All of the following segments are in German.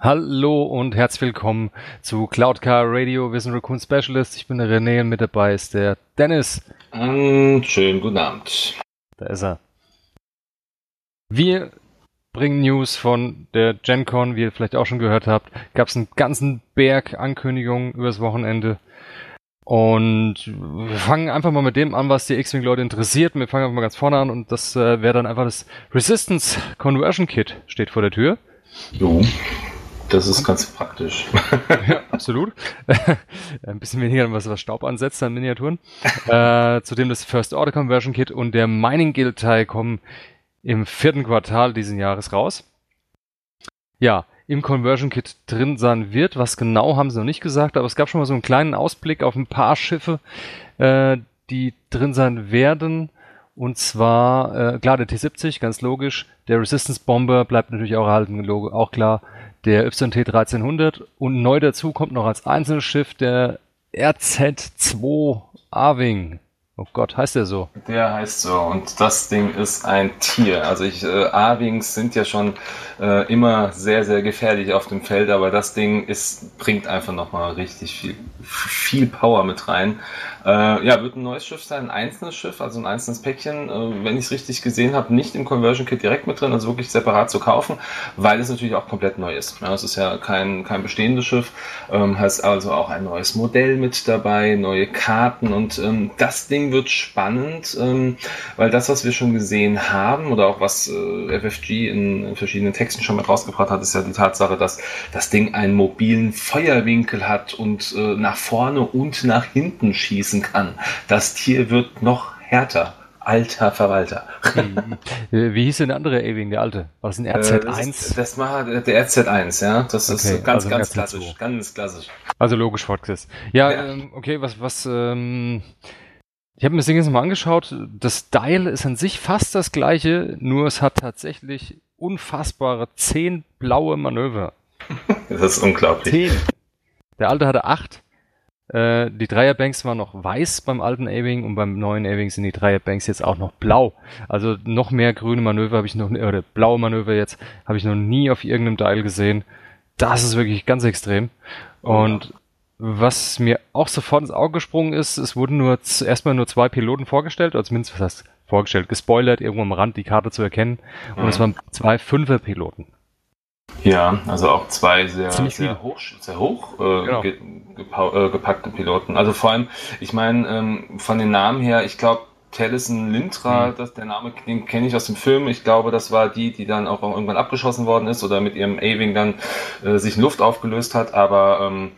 Hallo und herzlich willkommen zu Cloudcar Radio. Wir sind Raccoon Specialist. Ich bin der René und mit dabei ist der Dennis. Um, schönen guten Abend. Da ist er. Wir bringen News von der GenCon, wie ihr vielleicht auch schon gehört habt. Gab es einen ganzen Berg Ankündigungen übers Wochenende. Und wir fangen einfach mal mit dem an, was die X-Wing-Leute interessiert. Wir fangen einfach mal ganz vorne an und das äh, wäre dann einfach das Resistance Conversion Kit steht vor der Tür. Jo. Das ist ganz praktisch. ja, absolut. Ein bisschen weniger, was, was Staub ansetzt an Miniaturen. äh, zudem das First Order Conversion Kit und der Mining Guild Teil kommen im vierten Quartal diesen Jahres raus. Ja, im Conversion Kit drin sein wird. Was genau haben sie noch nicht gesagt, aber es gab schon mal so einen kleinen Ausblick auf ein paar Schiffe, äh, die drin sein werden. Und zwar, äh, klar, der T-70, ganz logisch. Der Resistance Bomber bleibt natürlich auch erhalten, auch klar der YT 1300 und neu dazu kommt noch als einzelnes Schiff der RZ2 Arwing. Oh Gott, heißt der so? Der heißt so und das Ding ist ein Tier. Also ich, äh, A-Wings sind ja schon äh, immer sehr, sehr gefährlich auf dem Feld, aber das Ding ist, bringt einfach nochmal richtig viel, viel Power mit rein. Äh, ja, wird ein neues Schiff sein, ein einzelnes Schiff, also ein einzelnes Päckchen, äh, wenn ich es richtig gesehen habe, nicht im Conversion Kit direkt mit drin, also wirklich separat zu kaufen, weil es natürlich auch komplett neu ist. Ja, es ist ja kein, kein bestehendes Schiff, ähm, heißt also auch ein neues Modell mit dabei, neue Karten und ähm, das Ding wird spannend, ähm, weil das, was wir schon gesehen haben oder auch was äh, FFG in, in, verschiedenen Texten schon mit rausgebracht hat, ist ja die Tatsache, dass das Ding einen mobilen Feuerwinkel hat und äh, nach vorne und nach hinten schießen kann. Das Tier wird noch härter. Alter Verwalter. Wie, wie hieß denn der andere A-Wing, der alte? War das ein RZ1? Äh, das, das war der RZ1, ja. Das okay, ist ganz, also ganz klassisch. Ganz klassisch. Also logisch fortgesetzt. Ja, ja. Ähm, okay, was, was, ähm, ich habe mir das Ding jetzt mal angeschaut. Das Dial ist an sich fast das gleiche, nur es hat tatsächlich unfassbare zehn blaue Manöver. Das ist unglaublich. Zehn. Der alte hatte acht. Äh, die Dreierbanks waren noch weiß beim alten A-Wing und beim neuen A-Wing sind die Dreierbanks jetzt auch noch blau. Also noch mehr grüne Manöver habe ich noch, oder blaue Manöver jetzt, habe ich noch nie auf irgendeinem Dial gesehen. Das ist wirklich ganz extrem. Und was mir auch sofort ins Auge gesprungen ist, es wurden nur erstmal nur zwei Piloten vorgestellt, oder zumindest was heißt vorgestellt, gespoilert, irgendwo am Rand die Karte zu erkennen. Und mhm. es waren zwei Fünfer-Piloten. Ja, also auch zwei sehr, sehr hoch, sehr hoch äh, genau. ge, äh, gepackte Piloten. Also vor allem, ich meine, ähm, von den Namen her, ich glaube, Taliesin Lintra, mhm. das, der Name, den kenne ich aus dem Film. Ich glaube, das war die, die dann auch irgendwann abgeschossen worden ist oder mit ihrem A-Wing dann äh, sich in Luft aufgelöst hat. Aber ähm,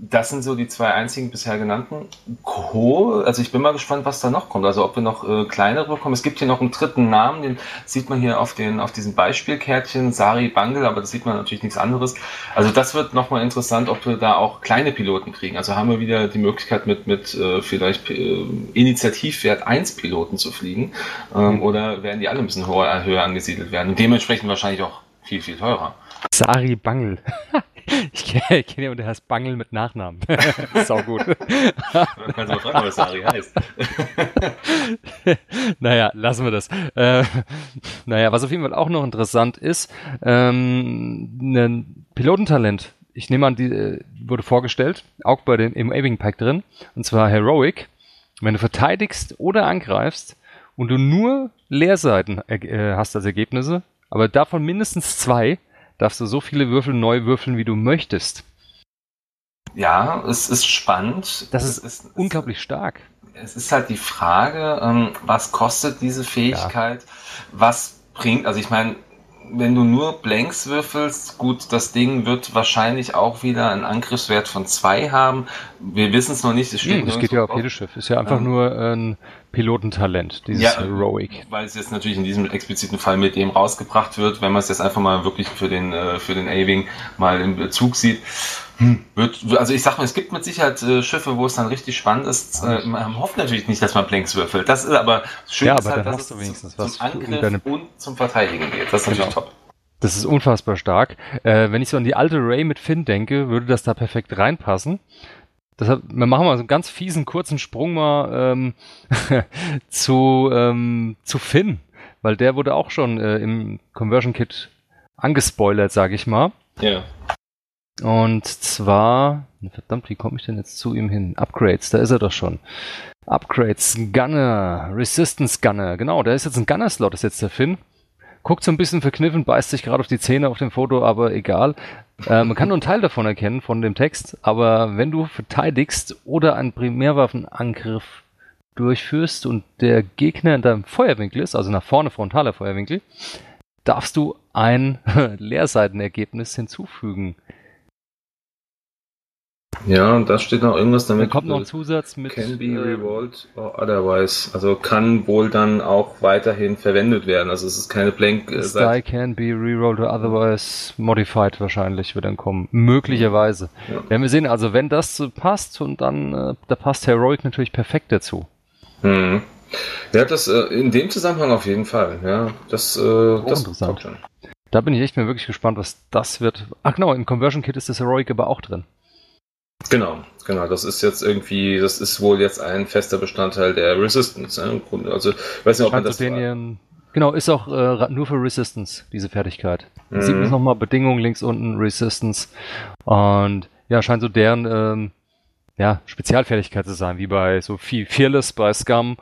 das sind so die zwei einzigen bisher genannten. Co, also ich bin mal gespannt, was da noch kommt. Also ob wir noch äh, kleinere bekommen. Es gibt hier noch einen dritten Namen, den sieht man hier auf den auf diesem Beispielkärtchen, Sari Bangel, aber das sieht man natürlich nichts anderes. Also das wird nochmal interessant, ob wir da auch kleine Piloten kriegen. Also haben wir wieder die Möglichkeit mit mit äh, vielleicht äh, Initiativwert 1 Piloten zu fliegen ähm, mhm. oder werden die alle ein bisschen höher, höher angesiedelt werden und dementsprechend wahrscheinlich auch viel viel teurer. Sari Bangel. Ich kenne kenn jemanden, der heißt Bangel mit Nachnamen. Sau gut. Man kann mal fragen, was Sari heißt. naja, lassen wir das. Äh, naja, was auf jeden Fall auch noch interessant ist, ähm, ein Pilotentalent. Ich nehme an, die äh, wurde vorgestellt, auch bei dem im Aving Pack drin, und zwar Heroic. Wenn du verteidigst oder angreifst und du nur Leerseiten äh, hast als Ergebnisse, aber davon mindestens zwei, darfst du so viele Würfel neu würfeln, wie du möchtest. Ja, es ist spannend. Das ist, ist unglaublich stark. Es ist halt die Frage, ähm, was kostet diese Fähigkeit? Ja. Was bringt, also ich meine, wenn du nur Blanks würfelst, gut, das Ding wird wahrscheinlich auch wieder einen Angriffswert von zwei haben. Wir wissen es noch nicht. Das, steht hm, das geht ja auf jedes Schiff. Ist ja einfach ähm, nur ein Pilotentalent, dieses ja, Heroic. Weil es jetzt natürlich in diesem expliziten Fall mit dem rausgebracht wird, wenn man es jetzt einfach mal wirklich für den, äh, für den A-Wing mal in Bezug sieht. Hm, wird, also ich sag mal, es gibt mit Sicherheit äh, Schiffe, wo es dann richtig spannend ist. Äh, man hofft natürlich nicht, dass man Blanks würfelt. Das ist aber schön, ja, aber halt, dass es zum, zum Angriff deine... und zum Verteidigen geht. Das ist genau. natürlich top. Das ist unfassbar stark. Äh, wenn ich so an die alte Ray mit Finn denke, würde das da perfekt reinpassen. Deshalb, wir machen mal so einen ganz fiesen, kurzen Sprung mal ähm, zu, ähm, zu Finn, weil der wurde auch schon äh, im Conversion Kit angespoilert, sage ich mal. Ja. Und zwar, verdammt, wie komme ich denn jetzt zu ihm hin? Upgrades, da ist er doch schon. Upgrades, Gunner, Resistance Gunner, genau, da ist jetzt ein Gunner-Slot, ist jetzt der Finn. Guckt so ein bisschen verkniffen, beißt sich gerade auf die Zähne auf dem Foto, aber egal. Äh, man kann nur einen Teil davon erkennen, von dem Text, aber wenn du verteidigst oder einen Primärwaffenangriff durchführst und der Gegner in deinem Feuerwinkel ist, also nach vorne frontaler Feuerwinkel, darfst du ein Leerseitenergebnis hinzufügen. Ja, und da steht noch irgendwas damit. Da kommt noch ein Zusatz mit. Can be äh, revolved or otherwise. Also kann wohl dann auch weiterhin verwendet werden. Also es ist keine blank. Äh, die can be rerolled or otherwise modified wahrscheinlich wird dann kommen. Möglicherweise. Ja. Werden wir sehen. Also wenn das passt und dann, äh, da passt Heroic natürlich perfekt dazu. Hm. Ja, das äh, in dem Zusammenhang auf jeden Fall. Ja, das, äh, oh, das interessant. Schon. Da bin ich echt mal wirklich gespannt, was das wird. Ach genau, im Conversion Kit ist das Heroic aber auch drin. Genau, genau. Das ist jetzt irgendwie, das ist wohl jetzt ein fester Bestandteil der Resistance. Ne? Also, ich weiß nicht, ob man das. Genau, ist auch äh, nur für Resistance, diese Fertigkeit. Mhm. Sieht man nochmal Bedingungen links unten, Resistance. Und ja, scheint so deren ähm, ja, Spezialfertigkeit zu sein, wie bei so viel Fearless bei Scum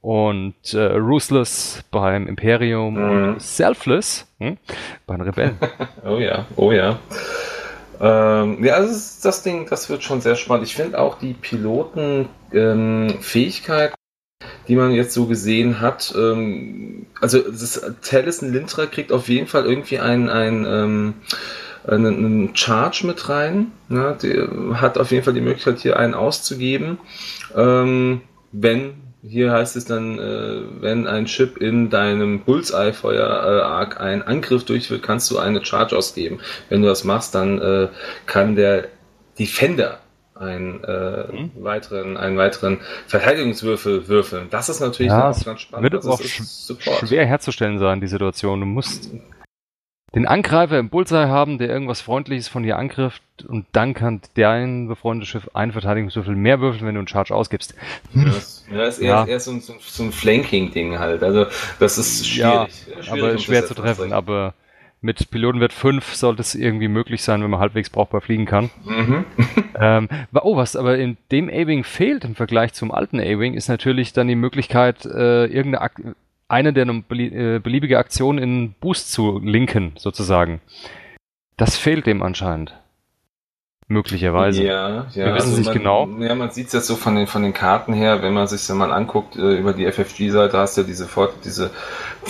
und äh, Ruthless beim Imperium mhm. und Selfless hm, bei den Rebellen. oh ja, oh ja. Ähm, ja, das, ist das Ding, das wird schon sehr spannend. Ich finde auch die Pilotenfähigkeit, ähm, die man jetzt so gesehen hat, ähm, also das Taliesin Lintra kriegt auf jeden Fall irgendwie ein, ein ähm, einen, einen Charge mit rein. Ne? Die hat auf jeden Fall die Möglichkeit, hier einen auszugeben, ähm, wenn hier heißt es dann, äh, wenn ein Chip in deinem Bullseye-Feuer-Arc äh, einen Angriff durchführt, kannst du eine Charge ausgeben. Wenn du das machst, dann äh, kann der Defender einen, äh, mhm. weiteren, einen weiteren Verteidigungswürfel würfeln. Das ist natürlich ja, ganz spannend. Wird auch sch schwer herzustellen sein, die Situation. Du musst den Angreifer im Bullseye haben, der irgendwas Freundliches von dir angreift und dann kann dein befreundetes Schiff einen Verteidigungswürfel mehr würfeln, wenn du einen Charge ausgibst. Ja, das, ja, ist eher, ja. eher so, so, so ein Flanking-Ding halt. Also das ist schwierig. Ja, schwierig aber schwer zu treffen, aber mit Pilotenwert 5 sollte es irgendwie möglich sein, wenn man halbwegs brauchbar fliegen kann. Mhm. ähm, oh, was aber in dem A-Wing fehlt im Vergleich zum alten A-Wing, ist natürlich dann die Möglichkeit, äh, irgendeine Ak eine der äh, beliebige Aktion in Boost zu linken, sozusagen. Das fehlt dem anscheinend. Möglicherweise. Ja, ja. Wir wissen also nicht man, genau. Ja, man sieht es jetzt so von den, von den Karten her, wenn man sich ja mal anguckt, äh, über die FFG-Seite hast du ja diese, diese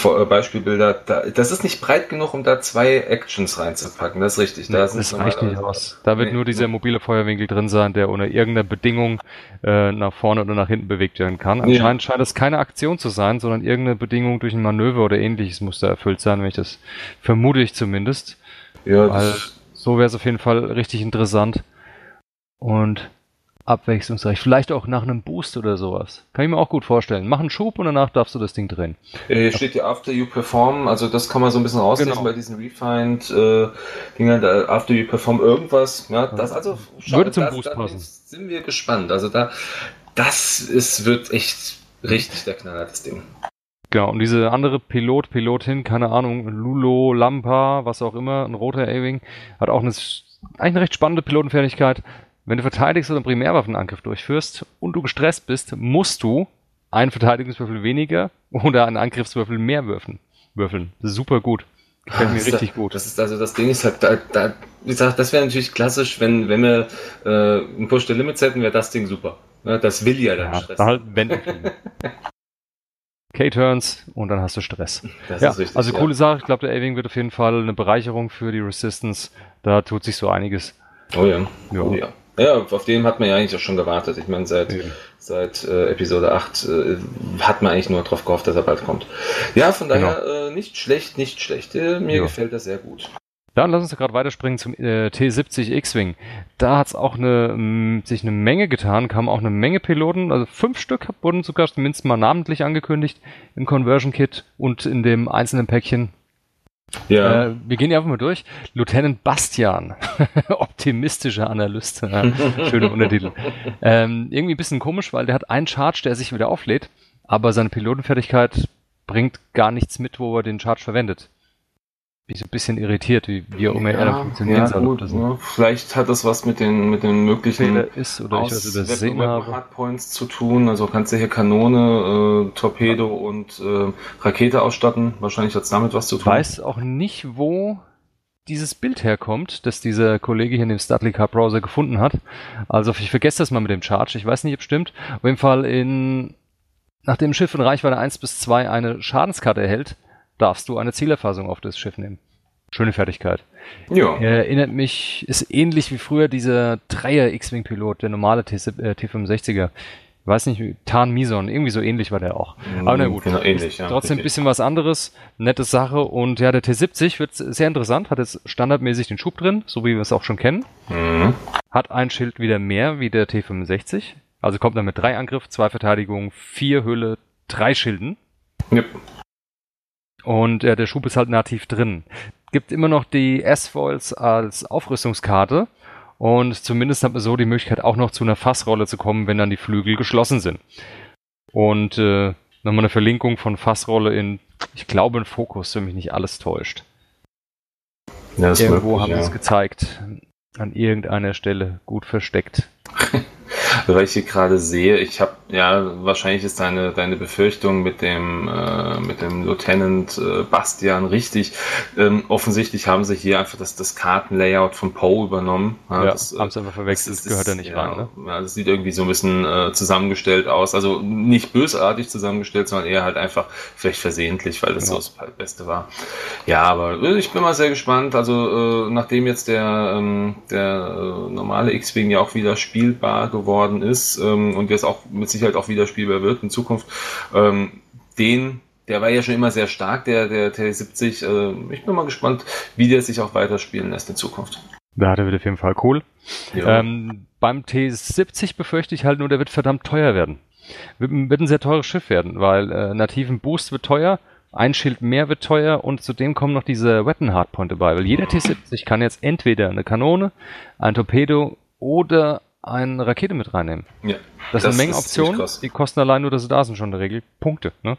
äh, Beispielbilder. Da, das ist nicht breit genug, um da zwei Actions reinzupacken. Das ist richtig. Da nee, das reicht nicht aus. Da wird nee, nur dieser mobile Feuerwinkel drin sein, der ohne irgendeine Bedingung äh, nach vorne oder nach hinten bewegt werden kann. Anscheinend ja. scheint es keine Aktion zu sein, sondern irgendeine Bedingung durch ein Manöver oder ähnliches muss da erfüllt sein, wenn ich das vermute ich zumindest. Ja, das so wäre es auf jeden Fall richtig interessant. Und abwechslungsreich. Vielleicht auch nach einem Boost oder sowas. Kann ich mir auch gut vorstellen. Mach einen Schub und danach darfst du das Ding drehen. Hier äh, steht ja After You Perform, also das kann man so ein bisschen rauslesen genau. bei diesen Refined äh, After You Perform irgendwas. Ja, das also schau, würde zum das, Boost passen. Sind wir gespannt. Also da, das ist, wird echt richtig der Knaller, das Ding. Genau, und diese andere Pilot, Pilotin, keine Ahnung, Lulo, Lampa, was auch immer, ein roter A-Wing, hat auch eine, eigentlich eine recht spannende Pilotenfertigkeit. Wenn du verteidigst oder einen Primärwaffenangriff durchführst und du gestresst bist, musst du einen Verteidigungswürfel weniger oder einen Angriffswürfel mehr würfeln. würfeln. Super gut. Gefällt mir richtig da, gut. Das ist also das Ding ist halt, da, da wie gesagt, das wäre natürlich klassisch, wenn, wenn wir äh, einen Push the Limits hätten, wäre das Ding super. Ja, das will ja dann ja, Stress. Da halt wenden K-Turns und dann hast du Stress. Das ja, richtig, also coole ja. Sache. Ich glaube, der A-Wing wird auf jeden Fall eine Bereicherung für die Resistance. Da tut sich so einiges. Oh ja. Ja. Oh ja. ja auf den hat man ja eigentlich auch schon gewartet. Ich meine, seit, ja. seit äh, Episode 8 äh, hat man eigentlich nur darauf gehofft, dass er bald kommt. Ja, von daher genau. äh, nicht schlecht, nicht schlecht. Äh, mir gefällt das sehr gut. Dann lass uns gerade weiterspringen zum äh, T70 X-Wing. Da hat es auch eine, m, sich eine Menge getan, kamen auch eine Menge Piloten, also fünf Stück wurden sogar zumindest mal namentlich angekündigt im Conversion Kit und in dem einzelnen Päckchen. Ja. Äh, wir gehen einfach mal durch. Lieutenant Bastian, optimistischer Analyst, schöne Untertitel. Ähm, irgendwie ein bisschen komisch, weil der hat einen Charge, der sich wieder auflädt, aber seine Pilotenfertigkeit bringt gar nichts mit, wo er den Charge verwendet. Bin so ein bisschen irritiert, wie, wie immer ja, er funktionieren ja, soll. Gut, ja. Vielleicht hat das was mit den, mit den möglichen ist oder ich was übersehen habe. Hardpoints zu tun. Also kannst du hier Kanone, äh, Torpedo und äh, Rakete ausstatten. Wahrscheinlich hat es damit was zu tun. Ich weiß auch nicht, wo dieses Bild herkommt, das dieser Kollege hier in dem Studley Car Browser gefunden hat. Also ich vergesse das mal mit dem Charge. Ich weiß nicht, ob es stimmt. Auf jeden Fall in nachdem ein Schiff in Reichweite 1 bis 2 eine Schadenskarte erhält, darfst du eine Zielerfassung auf das Schiff nehmen. Schöne Fertigkeit. Ja. Er erinnert mich, ist ähnlich wie früher dieser Dreier X-Wing-Pilot, der normale T äh, T65er. Ich weiß nicht, Tan Mison, irgendwie so ähnlich war der auch. Aber na gut, genau, ähnlich, ja, trotzdem ein bisschen was anderes, nette Sache. Und ja, der T70 wird sehr interessant, hat jetzt standardmäßig den Schub drin, so wie wir es auch schon kennen. Mhm. Hat ein Schild wieder mehr wie der T65. Also kommt er mit drei Angriff, zwei Verteidigung, vier Hülle, drei Schilden. Yep. Und äh, der Schub ist halt nativ drin. Gibt immer noch die S-Foils als Aufrüstungskarte. Und zumindest hat man so die Möglichkeit, auch noch zu einer Fassrolle zu kommen, wenn dann die Flügel geschlossen sind. Und äh, nochmal eine Verlinkung von Fassrolle in, ich glaube, in Fokus, wenn mich nicht alles täuscht. Ja, Irgendwo haben sie es gezeigt. An irgendeiner Stelle gut versteckt. weil ich hier gerade sehe, ich habe, ja, wahrscheinlich ist deine, deine Befürchtung mit dem, äh, mit dem Lieutenant äh, Bastian richtig. Ähm, offensichtlich haben sie hier einfach das, das Kartenlayout von Poe übernommen. Ja, ja das, haben sie einfach verwechselt, das, das gehört ja nicht rein. Ne? Ja, das sieht irgendwie so ein bisschen äh, zusammengestellt aus. Also nicht bösartig zusammengestellt, sondern eher halt einfach vielleicht versehentlich, weil das ja. so das Beste war. Ja, aber äh, ich bin mal sehr gespannt. Also äh, nachdem jetzt der, ähm, der äh, normale X-Wing ja auch wieder spielbar geworden geworden ist ähm, und jetzt auch mit Sicherheit auch wieder spielbar wird in Zukunft, ähm, den der war ja schon immer sehr stark, der, der T70. Äh, ich bin mal gespannt, wie der sich auch weiterspielen lässt in Zukunft. Da hat er wieder auf jeden Fall cool. Ja. Ähm, beim T70 befürchte ich halt nur, der wird verdammt teuer werden. Wird, wird ein sehr teures Schiff werden, weil äh, nativen Boost wird teuer, ein Schild mehr wird teuer und zudem kommen noch diese Weapon Hardpoint dabei, weil jeder T70 kann jetzt entweder eine Kanone, ein Torpedo oder eine Rakete mit reinnehmen. Ja, das, das sind Mengenoptionen, die kosten allein nur, dass sie da sind schon in der Regel Punkte. Ne?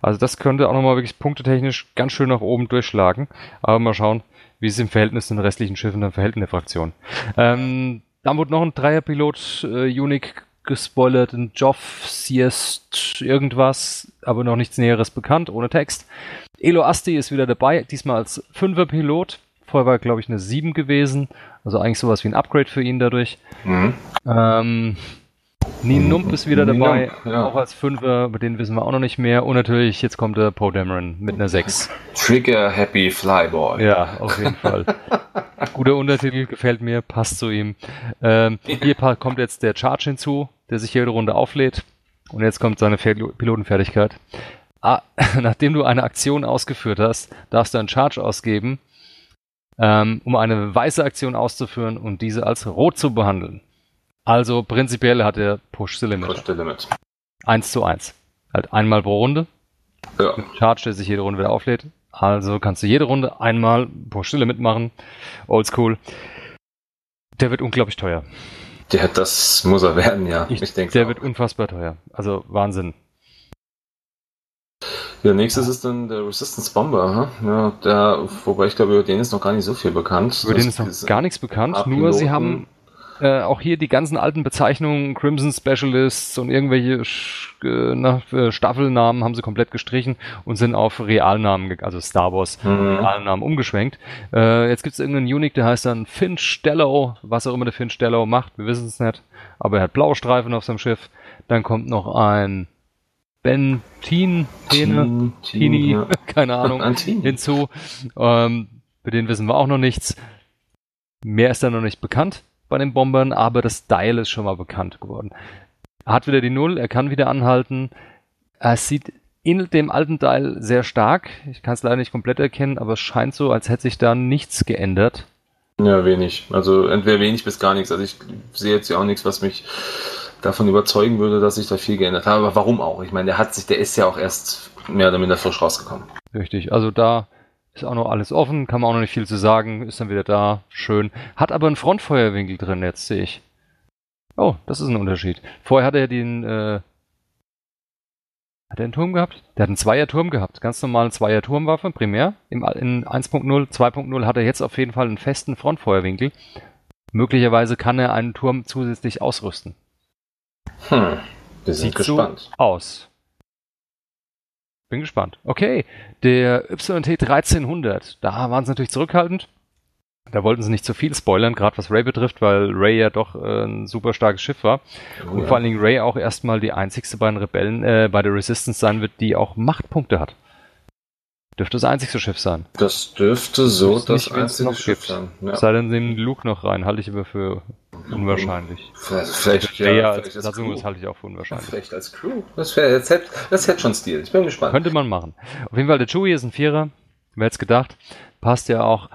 Also das könnte auch nochmal wirklich punktetechnisch ganz schön nach oben durchschlagen. Aber mal schauen, wie es im Verhältnis zu den restlichen Schiffen dann verhält in der Fraktion. Ähm, dann wurde noch ein Dreierpilot äh, Unique gespoilert, ein Joff, Siest, irgendwas, aber noch nichts Näheres bekannt, ohne Text. Elo Asti ist wieder dabei, diesmal als Fünferpilot. Vorher war, glaube ich, eine 7 gewesen. Also eigentlich sowas wie ein Upgrade für ihn dadurch. Mhm. Ähm, Nien Nump ist wieder dabei, ja. auch als Fünfer, über den wissen wir auch noch nicht mehr. Und natürlich, jetzt kommt der Poe Dameron mit einer 6. Trigger Happy Flyboy. Ja, auf jeden Fall. Guter Untertitel, gefällt mir, passt zu ihm. Ähm, hier kommt jetzt der Charge hinzu, der sich jede Runde auflädt. Und jetzt kommt seine Pilotenfertigkeit. Ah, nachdem du eine Aktion ausgeführt hast, darfst du einen Charge ausgeben ähm, um eine weiße Aktion auszuführen und diese als rot zu behandeln. Also prinzipiell hat er Push the Limit. Push the Limit. 1 zu 1. Halt einmal pro Runde. Ja. Charge, der sich jede Runde wieder auflädt. Also kannst du jede Runde einmal Push the Limit machen. Oldschool. Der wird unglaublich teuer. Der, das muss er werden, ja. Ich, ich denke. Der auch. wird unfassbar teuer. Also Wahnsinn. Ja, nächstes ist dann der Resistance Bomber. Hm? Ja, der, wobei ich glaube, über den ist noch gar nicht so viel bekannt. Über den ist noch gar nichts bekannt, nur sie haben äh, auch hier die ganzen alten Bezeichnungen, Crimson Specialists und irgendwelche äh, na, äh, Staffelnamen haben sie komplett gestrichen und sind auf Realnamen, also Star Wars mhm. Realnamen umgeschwenkt. Äh, jetzt gibt es irgendeinen Unique, der heißt dann Finn Stello, was auch immer der Finn Stello macht, wir wissen es nicht, aber er hat blaue Streifen auf seinem Schiff. Dann kommt noch ein Ben Teen, Tene, Tini, ja. keine Ahnung, hinzu. Ähm, bei denen wissen wir auch noch nichts. Mehr ist da noch nicht bekannt bei den Bombern, aber das Dial ist schon mal bekannt geworden. Er hat wieder die Null, er kann wieder anhalten. Er sieht in dem alten Dial sehr stark. Ich kann es leider nicht komplett erkennen, aber es scheint so, als hätte sich da nichts geändert. Ja, wenig. Also entweder wenig bis gar nichts. Also ich sehe jetzt ja auch nichts, was mich davon überzeugen würde, dass sich da viel geändert hat. Aber warum auch? Ich meine, der hat sich, der ist ja auch erst mehr oder minder frisch rausgekommen. Richtig, also da ist auch noch alles offen, kann man auch noch nicht viel zu sagen, ist dann wieder da, schön. Hat aber einen Frontfeuerwinkel drin, jetzt sehe ich. Oh, das ist ein Unterschied. Vorher hatte er den, äh, Hat er einen Turm gehabt? Der hat einen Zweier-Turm gehabt. Ganz normale Zweier-Turmwaffe, primär. Im, in 1.0, 2.0 hat er jetzt auf jeden Fall einen festen Frontfeuerwinkel. Möglicherweise kann er einen Turm zusätzlich ausrüsten. Hm, wir sind Sieht gespannt. so aus. Bin gespannt. Okay, der YT 1300, da waren sie natürlich zurückhaltend. Da wollten sie nicht zu viel spoilern, gerade was Ray betrifft, weil Ray ja doch äh, ein super starkes Schiff war. Oh, Und ja. vor allen Dingen Ray auch erstmal die einzigste bei den Rebellen, äh, bei der Resistance sein wird, die auch Machtpunkte hat. Dürfte das einzigste Schiff sein. Das dürfte so Wüsste das nicht, einzige Schiff gibt. sein. Ja. Sei denn, nehmen Luke noch rein, halte ich aber für unwahrscheinlich. Vielleicht, vielleicht, ja, als vielleicht als Crew. das halte ich auch für unwahrscheinlich. Vielleicht als Crew. Das, wär, das, hätte, das hätte schon Stil. Ich bin gespannt. Könnte man machen. Auf jeden Fall, der Chewie ist ein Vierer. Wer hätte es gedacht? Passt ja auch.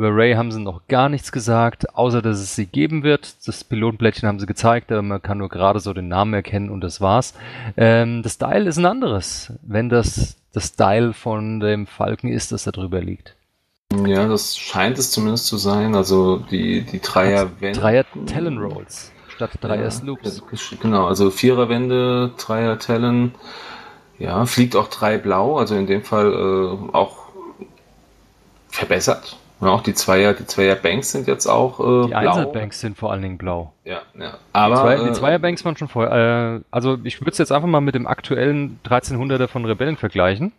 Über Ray haben sie noch gar nichts gesagt, außer dass es sie geben wird. Das Pilotenblättchen haben sie gezeigt, aber man kann nur gerade so den Namen erkennen und das war's. Ähm, das Style ist ein anderes, wenn das das Style von dem Falken ist, das da drüber liegt. Ja, das scheint es zumindest zu sein. Also die, die Dreierwände. Dreier Talon Rolls statt Dreier Ja, Sloops. Genau, also Viererwände, Dreier Talon. Ja, fliegt auch drei blau, also in dem Fall äh, auch verbessert. Ja, auch die Zweier, die Zweier Banks sind jetzt auch äh, Die blau. Einzelbanks sind vor allen Dingen blau. Ja, ja. Die, Aber zwei, äh, die Zweierbanks waren schon vorher. Äh, also ich würde es jetzt einfach mal mit dem aktuellen 1300er von Rebellen vergleichen.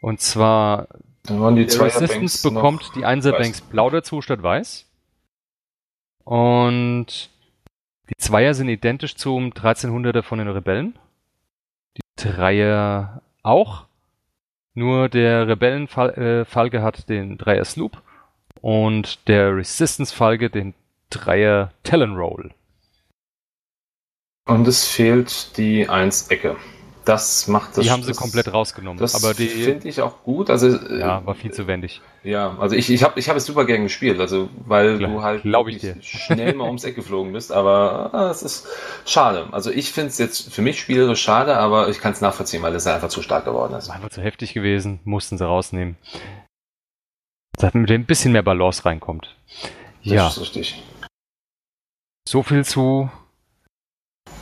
Und zwar da waren die Zweier Resistance bekommt die Einzelbanks weiß. blau dazu statt weiß. Und die Zweier sind identisch zum 1300er von den Rebellen. Die Dreier auch. Nur der Rebellenfalke äh, hat den Dreier Sloop und der Resistance Falke den Dreier Talon Roll. Und es fehlt die Eins-Ecke. Das macht das. Die haben sie das, komplett rausgenommen. Das aber die finde ich auch gut. Also äh, ja, war viel zu wendig. Ja, also ich, ich habe ich hab es super gern gespielt, also weil Klar, du halt glaub ich wirklich schnell mal ums Eck geflogen bist, aber ah, es ist schade. Also ich finde es jetzt für mich spielerisch schade, aber ich kann es nachvollziehen, weil es einfach zu stark geworden ist. Einfach zu heftig gewesen, mussten sie rausnehmen. Damit mit dem ein bisschen mehr Balance reinkommt. Ja, Das ist richtig. so viel zu.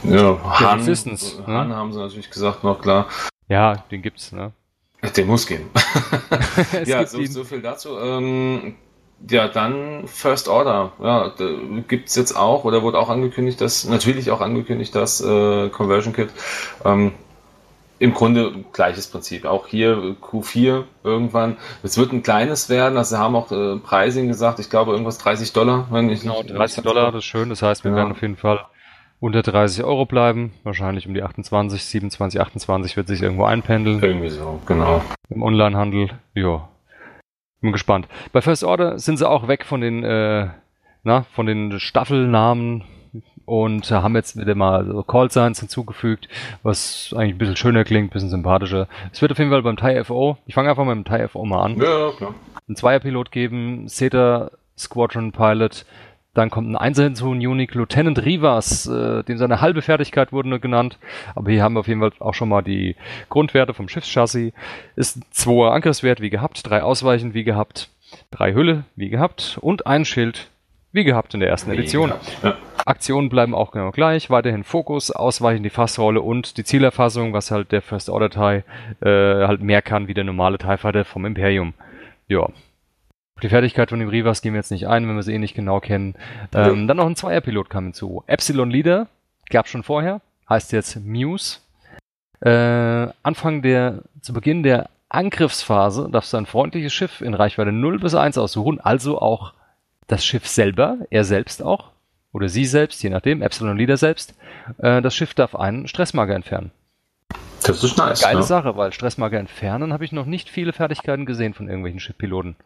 Ja, Han, Resistance, ne? Han haben sie natürlich gesagt, noch klar. Ja, den gibt's, ne? Der muss gehen. es ja, gibt so, so viel dazu. Ähm, ja, dann First Order. Ja, da gibt's jetzt auch oder wurde auch angekündigt, dass natürlich auch angekündigt, dass äh, Conversion Kit ähm, im Grunde gleiches Prinzip. Auch hier Q4 irgendwann. Es wird ein kleines werden. Also sie haben auch äh, Pricing gesagt. Ich glaube irgendwas 30 Dollar. Wenn ich Genau, nicht- 30 Dollar, das ist schön. Das heißt, wir Ja. werden auf jeden Fall unter 30 Euro bleiben. Wahrscheinlich um die 28, 27, 28 wird sich irgendwo einpendeln. Irgendwie so, genau. im Onlinehandel. Ja. Bin gespannt. Bei First Order sind sie auch weg von den, äh, na, von den Staffelnamen und haben jetzt wieder mal so Call Signs hinzugefügt, was eigentlich ein bisschen schöner klingt, ein bisschen sympathischer. Es wird auf jeden Fall beim TIE FO, ich fange einfach mal mit dem TIE FO mal an, Ja, klar. einen Zweierpilot geben, Zeta Squadron Pilot, dann kommt ein Einser hinzu, ein Unique Lieutenant Rivas, äh, dem seine halbe Fertigkeit wurde nur genannt. Aber hier haben wir auf jeden Fall auch schon mal die Grundwerte vom Schiffschassis. Ist ein 2er Angriffswert wie gehabt, drei Ausweichen wie gehabt, drei Hülle wie gehabt und ein Schild wie gehabt in der ersten Edition. Ja. Aktionen bleiben auch genau gleich, weiterhin Fokus, Ausweichen, die Fassrolle und die Zielerfassung, was halt der First Order TIE äh, halt mehr kann wie der normale TIE Fighter vom Imperium. Ja. Auf die Fertigkeit von dem Rivas gehen wir jetzt nicht ein, wenn wir sie eh nicht genau kennen. Ähm, Dann noch ein Zweierpilot kam hinzu. Epsilon Leader, gab schon vorher, heißt jetzt Muse. Äh, Anfang der, zu Beginn der Angriffsphase darfst du ein freundliches Schiff in Reichweite 0 bis 1 aussuchen, also auch das Schiff selber, er selbst auch, oder sie selbst, je nachdem, Epsilon Leader selbst. Äh, das Schiff darf einen Stressmarker entfernen. Das ist nice. Geile ne? Sache, weil Stressmarker entfernen habe ich noch nicht viele Fertigkeiten gesehen von irgendwelchen Schiffpiloten.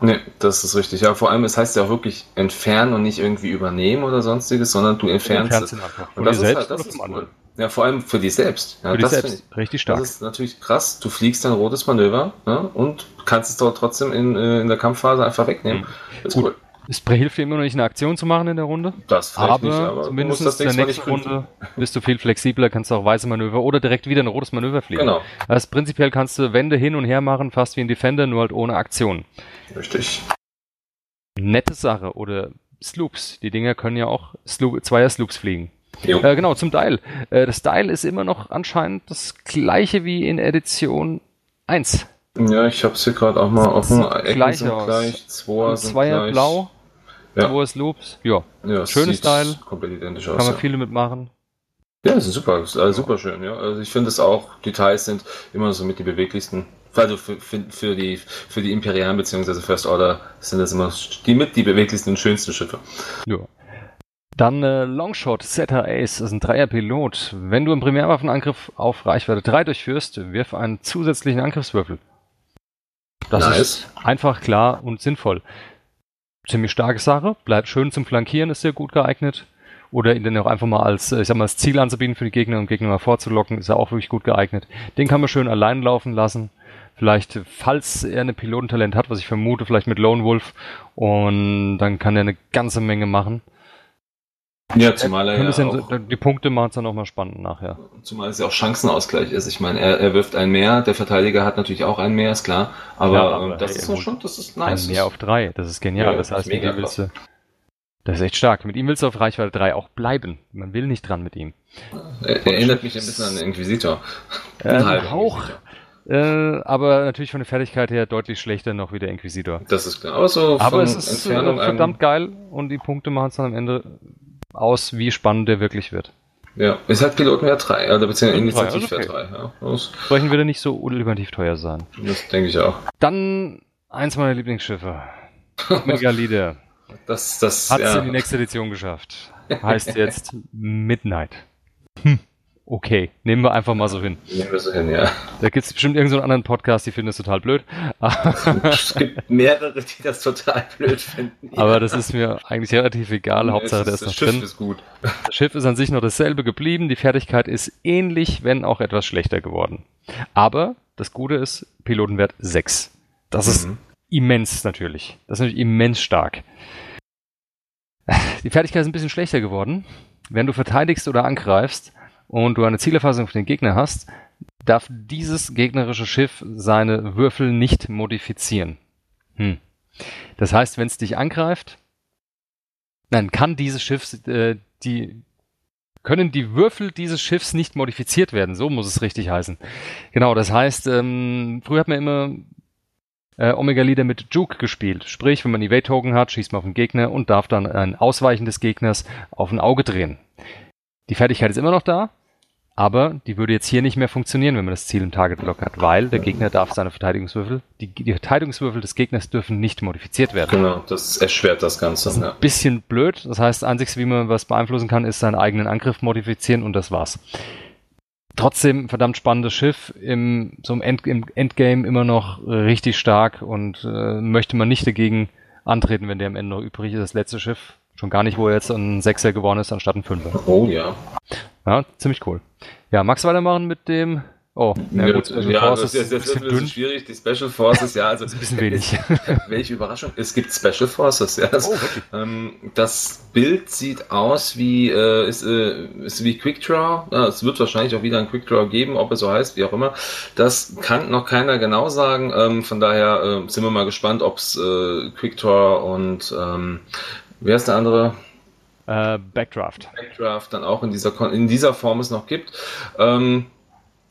Nee, das ist richtig. Ja, vor allem, es heißt ja auch wirklich entfernen und nicht irgendwie übernehmen oder sonstiges, sondern du entfernst es. ihn einfach. Und Von das dir ist selbst halt, das ist cool. Ja, vor allem für dich selbst. Ja, Für dich das selbst. ich- Richtig stark. Das ist natürlich krass. Du fliegst ein rotes Manöver ne, und kannst es dort trotzdem in, äh, in der Kampfphase einfach wegnehmen. Mhm. Das ist Gut. cool. Es hilft dir immer noch nicht, eine Aktion zu machen in der Runde. Das vielleicht Aber, nicht, aber du zumindest in der nächste nächsten Runde bist du viel flexibler, kannst auch weiße Manöver oder direkt wieder ein rotes Manöver fliegen. Genau, Also prinzipiell kannst du Wände hin und her machen, fast wie ein Defender, nur halt ohne Aktion. Richtig. Nette Sache. Oder Sloops. Die Dinger können ja auch Sloop, Zweier Sloops fliegen. Äh, genau, zum Dial. Äh, das Dial ist immer noch anscheinend das gleiche wie in Edition 1. Ja, ich habe es hier gerade auch mal offen. Gleich aus. gleich, Zweier sind Zweier gleich. blau, Ja. Zweier Loops. Ja, Ja, es Schönes Style. Komplett identisch kann aus. man Ja, viele mitmachen. ja das ist super, ist also super schön. Ja. Also ich finde es auch, Details sind immer so mit die beweglichsten. Also für, für, für, die, für die Imperialen bzw. First Order sind das immer die mit die beweglichsten und schönsten Schiffe. Ja. Dann äh, Longshot Setter Ace ist ein Dreier-Pilot. Wenn du einen Primärwaffenangriff auf Reichweite 3 durchführst, wirf einen zusätzlichen Angriffswürfel. Das Nice. ist einfach, klar und sinnvoll. Ziemlich starke Sache. Bleibt schön zum Flankieren, ist sehr gut geeignet. Oder ihn dann auch einfach mal als, äh, ich sag mal, als Ziel anzubieten für die Gegner und Gegner mal vorzulocken, ist er auch wirklich gut geeignet. Den kann man schön allein laufen lassen. Vielleicht, falls er eine Pilotentalent hat, was ich vermute, vielleicht mit Lone Wolf. Und dann kann er eine ganze Menge machen. Ja, zumal er ja auch, die Punkte machen es dann nochmal spannend nachher. zumal es ja auch Chancenausgleich ist. Ich meine, er, er wirft ein mehr, der Verteidiger hat natürlich auch ein mehr, ist klar. Aber, Ja, aber ähm, das hey, ist doch schon, das ist Ein nice. mehr auf drei, das ist genial. Ja, das heißt, mega mit ihm willst du, das ist echt stark. Mit ihm willst du auf Reichweite 3 auch bleiben. Man will nicht dran mit ihm. er, er erinnert mich ein bisschen an den Inquisitor. Äh, Ein ein Hauch, Inquisitor. Äh, aber natürlich von der Fertigkeit her deutlich schlechter noch wie der Inquisitor. Das ist klar. Aber so Aber von es ist äh, verdammt geil und die Punkte machen es dann am Ende aus, wie spannend der wirklich wird. Ja, ist halt Pilotenwert 3, oder beziehungsweise Initiativwert also 3. Ja. Das, Sprechen würde nicht so ultimativ teuer sein. das denke ich auch. Dann eins meiner Lieblingsschiffe. Megalide. Das, das, Hat es ja. in die nächste Edition geschafft. Heißt jetzt Midnight. Hm. Okay, nehmen wir einfach mal so hin. Nehmen wir so hin, ja. Da gibt es bestimmt irgendeinen anderen Podcast, die finden das total blöd. Es gibt mehrere, die das total blöd finden. Aber das ist mir eigentlich relativ egal. Ja, Hauptsache, der es ist noch das Schiff drin. ist gut. Das Schiff ist an sich noch dasselbe geblieben. Die Fertigkeit ist ähnlich, wenn auch etwas schlechter geworden. Aber das Gute ist, Pilotenwert 6. Das ist Mhm. immens natürlich. Das ist natürlich immens stark. Die Fertigkeit ist ein bisschen schlechter geworden. Wenn du verteidigst oder angreifst und du eine Zielerfassung auf den Gegner hast, darf dieses gegnerische Schiff seine Würfel nicht modifizieren. Hm. Das heißt, wenn es dich angreift, dann kann dieses Schiff äh, die können die Würfel dieses Schiffs nicht modifiziert werden. So muss es richtig heißen. Genau, das heißt, ähm, früher hat man immer äh, Omega Leader mit Juke gespielt. Sprich, wenn man Evade Token hat, schießt man auf den Gegner und darf dann ein Ausweichen des Gegners auf ein Auge drehen. Die Fertigkeit ist immer noch da, aber die würde jetzt hier nicht mehr funktionieren, wenn man das Ziel im Target Block hat, weil der Gegner darf seine Verteidigungswürfel, die, die Verteidigungswürfel des Gegners dürfen nicht modifiziert werden. Genau, das erschwert das Ganze. Das ist Ja. ein bisschen blöd. Das heißt, das Einzige, wie man was beeinflussen kann, ist seinen eigenen Angriff modifizieren und das war's. Trotzdem ein verdammt spannendes Schiff, im, so im, End, im Endgame immer noch äh, richtig stark und äh, möchte man nicht dagegen antreten, wenn der am Ende noch übrig ist, das letzte Schiff. Schon gar nicht, wo er jetzt ein Sechser geworden ist, anstatt ein Fünfer. Oh ja. Ja, ziemlich cool. Ja, du weitermachen mit dem... Oh, na gut, Special ja, Forces das, das, das ist ein bisschen schwierig. Die Special Forces, ja, also ein bisschen wenig. welche Überraschung. Es gibt Special Forces, ja. Das, Oh, ähm, das Bild sieht aus wie, äh, ist, äh, ist wie Quick Draw. Ja, es wird wahrscheinlich auch wieder ein Quick Draw geben, ob es so heißt, wie auch immer. Das kann noch keiner genau sagen. Ähm, von daher äh, sind wir mal gespannt, ob es äh, Quick Draw und ähm, wer ist der andere? Äh, Backdraft. Backdraft dann auch in dieser, in dieser Form es noch gibt. Ähm,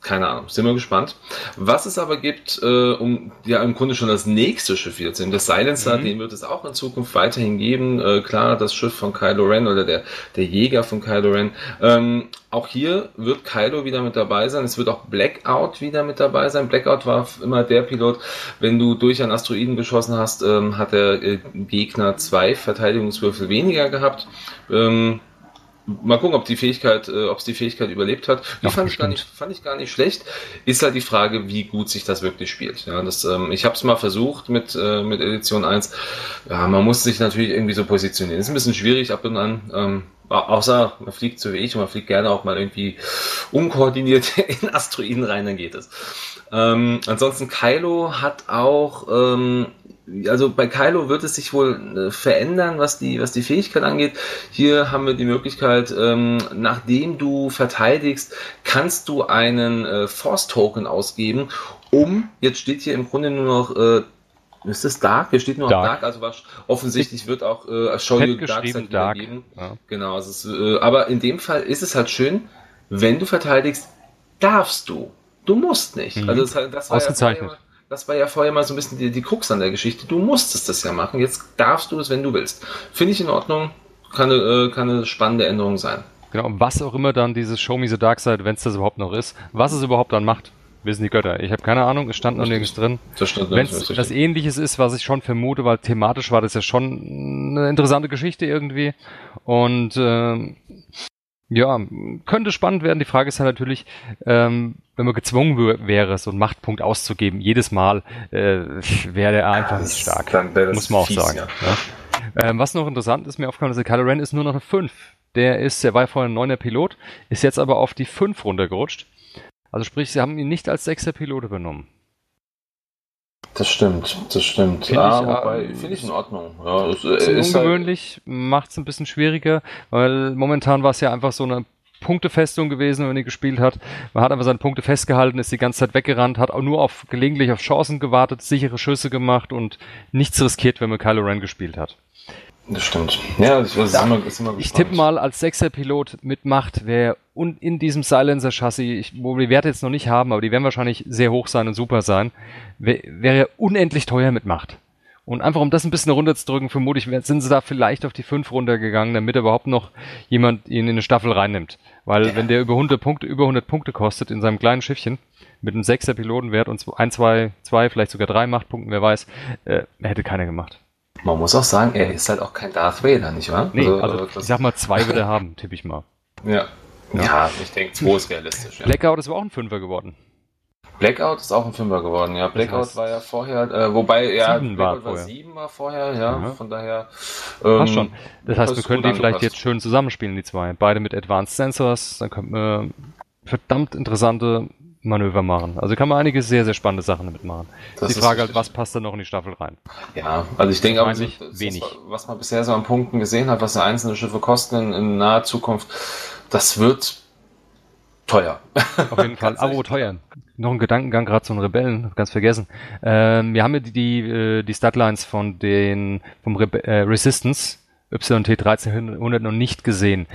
keine Ahnung, sind wir gespannt. Was es aber gibt, äh, um ja im Grunde schon das nächste Schiff wieder zu nehmen, das Silencer, Mhm. den wird es auch in Zukunft weiterhin geben. Äh, klar, das Schiff von Kylo Ren oder der, der Jäger von Kylo Ren. Ähm, auch hier wird Kylo wieder mit dabei sein. Es wird auch Blackout wieder mit dabei sein. Blackout war immer der Pilot, wenn du durch einen Asteroiden geschossen hast, ähm, hat der äh, Gegner zwei Verteidigungswürfel weniger gehabt. Ähm, mal gucken, ob die Fähigkeit, äh, ob es die Fähigkeit überlebt hat. Die fand ich, gar nicht, fand ich gar nicht schlecht. Ist halt die Frage, wie gut sich das wirklich spielt. Ja, das, ähm, ich habe es mal versucht mit, äh, mit Edition 1. Ja, man muss sich natürlich irgendwie so positionieren. Ist ein bisschen schwierig ab und an. Ähm, au- außer man fliegt so wie ich und man fliegt gerne auch mal irgendwie unkoordiniert in Asteroiden rein, dann geht es. Ähm, ansonsten Kylo hat auch, ähm, also bei Kylo wird es sich wohl äh, verändern, was die, was die Fähigkeit angeht. Hier haben wir die Möglichkeit, ähm, nachdem du verteidigst, kannst du einen äh, Force Token ausgeben, um, jetzt steht hier im Grunde nur noch äh, Ist das Dark? Hier steht nur Dark, Dark also was, offensichtlich wird auch äh, Show You Dark Side Dark. geben. Ja. Genau, es ist, äh, aber in dem Fall ist es halt schön, wenn du verteidigst, darfst du. Du musst nicht. Mhm. Also das, das war Ausgezeichnet. Ja das war ja vorher mal so ein bisschen die, die Krux an der Geschichte. Du musstest das ja machen. Jetzt darfst du es, wenn du willst. Finde ich in Ordnung. Kann eine, äh, kann eine spannende Änderung sein. Genau, und was auch immer dann dieses Show Me the Dark Side, wenn es das überhaupt noch ist, was es überhaupt dann macht, wissen die Götter. Ich habe keine Ahnung, es stand noch nirgends drin. Wenn es das ähnliches ist, was ich schon vermute, weil thematisch war das ja schon eine interessante Geschichte irgendwie. Und ähm, ja, könnte spannend werden. Die Frage ist halt natürlich, ähm, wenn man gezwungen wäre, so einen Machtpunkt auszugeben, jedes Mal, äh, wäre er einfach nicht stark. Muss man auch fies, sagen. Ja. Ja. Ähm, was noch interessant ist, mir aufgefallen, ist, der Kylo Ren ist nur noch eine 5. Der ist, der war ja vorher ein 9er Pilot, ist jetzt aber auf die 5 runtergerutscht. Also sprich, sie haben ihn nicht als sechster Pilot übernommen. Das stimmt, das stimmt. Finde ah, ich, äh, find ich in Ordnung. Ja, es, ist halt ungewöhnlich, halt macht es ein bisschen schwieriger, weil momentan war es ja einfach so eine Punktefestung gewesen, wenn er gespielt hat. Man hat einfach seine Punkte festgehalten, ist die ganze Zeit weggerannt, hat auch nur auf gelegentlich auf Chancen gewartet, sichere Schüsse gemacht und nichts riskiert, wenn man Kylo Ren gespielt hat. Das stimmt. Ja, das ist immer, ist immer Ich tippe mal, als Sechser-Pilot mit Macht wäre und in diesem Silencer-Chassis, wo wir die Werte jetzt noch nicht haben, aber die werden wahrscheinlich sehr hoch sein und super sein, wäre wär unendlich teuer mit Macht. Und einfach um das ein bisschen runterzudrücken, vermute ich, sind sie da vielleicht auf die 5 runtergegangen, damit überhaupt noch jemand ihn in eine Staffel reinnimmt. Weil ja. wenn der über 100 Punkte, über 100 Punkte kostet in seinem kleinen Schiffchen, mit einem 6er Pilotenwert und ein, zwei, zwei, vielleicht sogar drei Machtpunkten, wer weiß, äh, hätte keiner gemacht. Man muss auch sagen, er ist halt auch kein Darth Vader, nicht wahr? Nee, also, also ich sag mal, zwei wird er haben, tippe ich mal. Ja. Ja, ja ich denke, zwei ist realistisch. Ja. Blackout ist aber auch ein Fünfer geworden. Blackout ist auch ein Fünfer geworden, ja. Blackout das heißt, war ja vorher, äh, wobei, ja, sieben Blackout war, war sieben war vorher, ja, ja. von daher. Ähm, Passt schon. Das heißt, wir können die vielleicht jetzt schön zusammenspielen, die zwei. Beide mit Advanced Sensors, dann könnten wir verdammt interessante Manöver machen. Also kann man einige sehr, sehr spannende Sachen damit machen. Das die Frage halt, was passt da noch in die Staffel rein? Ja, also ich denke auch, wenig. Das, was man bisher so an Punkten gesehen hat, was die einzelne Schiffe kosten in, in naher Zukunft, das wird teuer. Auf jeden Fall. Aber teuer. Noch ein Gedankengang gerade zu den Rebellen, ganz vergessen. Ähm, wir haben ja die, die, äh, die Statlines von den vom Rebe äh, Resistance YT 1300 noch nicht gesehen. Mhm.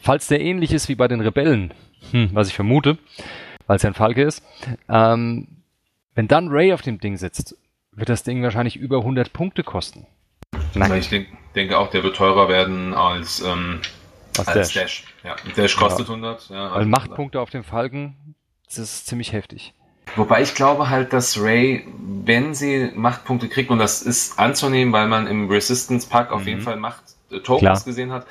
Falls der ähnlich ist wie bei den Rebellen, hm, was ich vermute, weil es ja ein Falke ist. Ähm, wenn dann Ray auf dem Ding sitzt, wird das Ding wahrscheinlich über 100 Punkte kosten. Nein. Ich denk, denke auch, der wird teurer werden als, ähm, als, als Dash. Dash. Ja, Dash kostet ja. 100. Ja, Weil Machtpunkte auf dem Falken, das ist ziemlich heftig. Wobei ich glaube halt, dass Ray, wenn sie Machtpunkte kriegt, und das ist anzunehmen, weil man im Resistance Pack auf mhm. jeden Fall Macht äh, gesehen hat,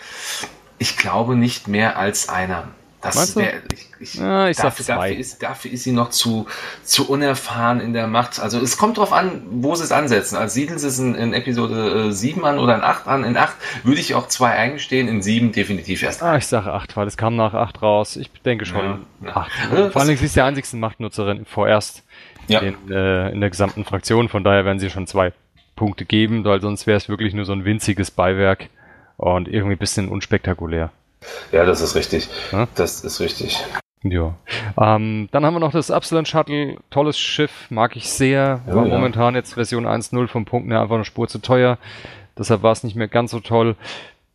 ich glaube nicht mehr als einer. Das wär, ich, ich, ja, ich dafür, dafür, ist, dafür ist sie noch zu, zu unerfahren in der Macht. Also es kommt darauf an, wo sie es ansetzen. Also siedeln sie es in, in Episode 7 äh, an oder in 8 an. In 8 würde ich auch 2 eingestehen, in 7 definitiv erst. Ah, ich sage 8, weil es kam nach 8 raus. Ich denke schon ja, 8. Ja. Vor allem, sie ist die einzigste Machtnutzerin vorerst ja. in, äh, in der gesamten Fraktion. Von daher werden sie schon zwei Punkte geben, weil sonst wäre es wirklich nur so ein winziges Beiwerk und irgendwie ein bisschen unspektakulär. Ja, das ist richtig. Ja? Das ist richtig. Ja. Ähm, dann haben wir noch das Absalon Shuttle. Tolles Schiff, mag ich sehr. War ja. momentan jetzt Version 1.0 vom Punkt her einfach eine Spur zu teuer. Deshalb war es nicht mehr ganz so toll.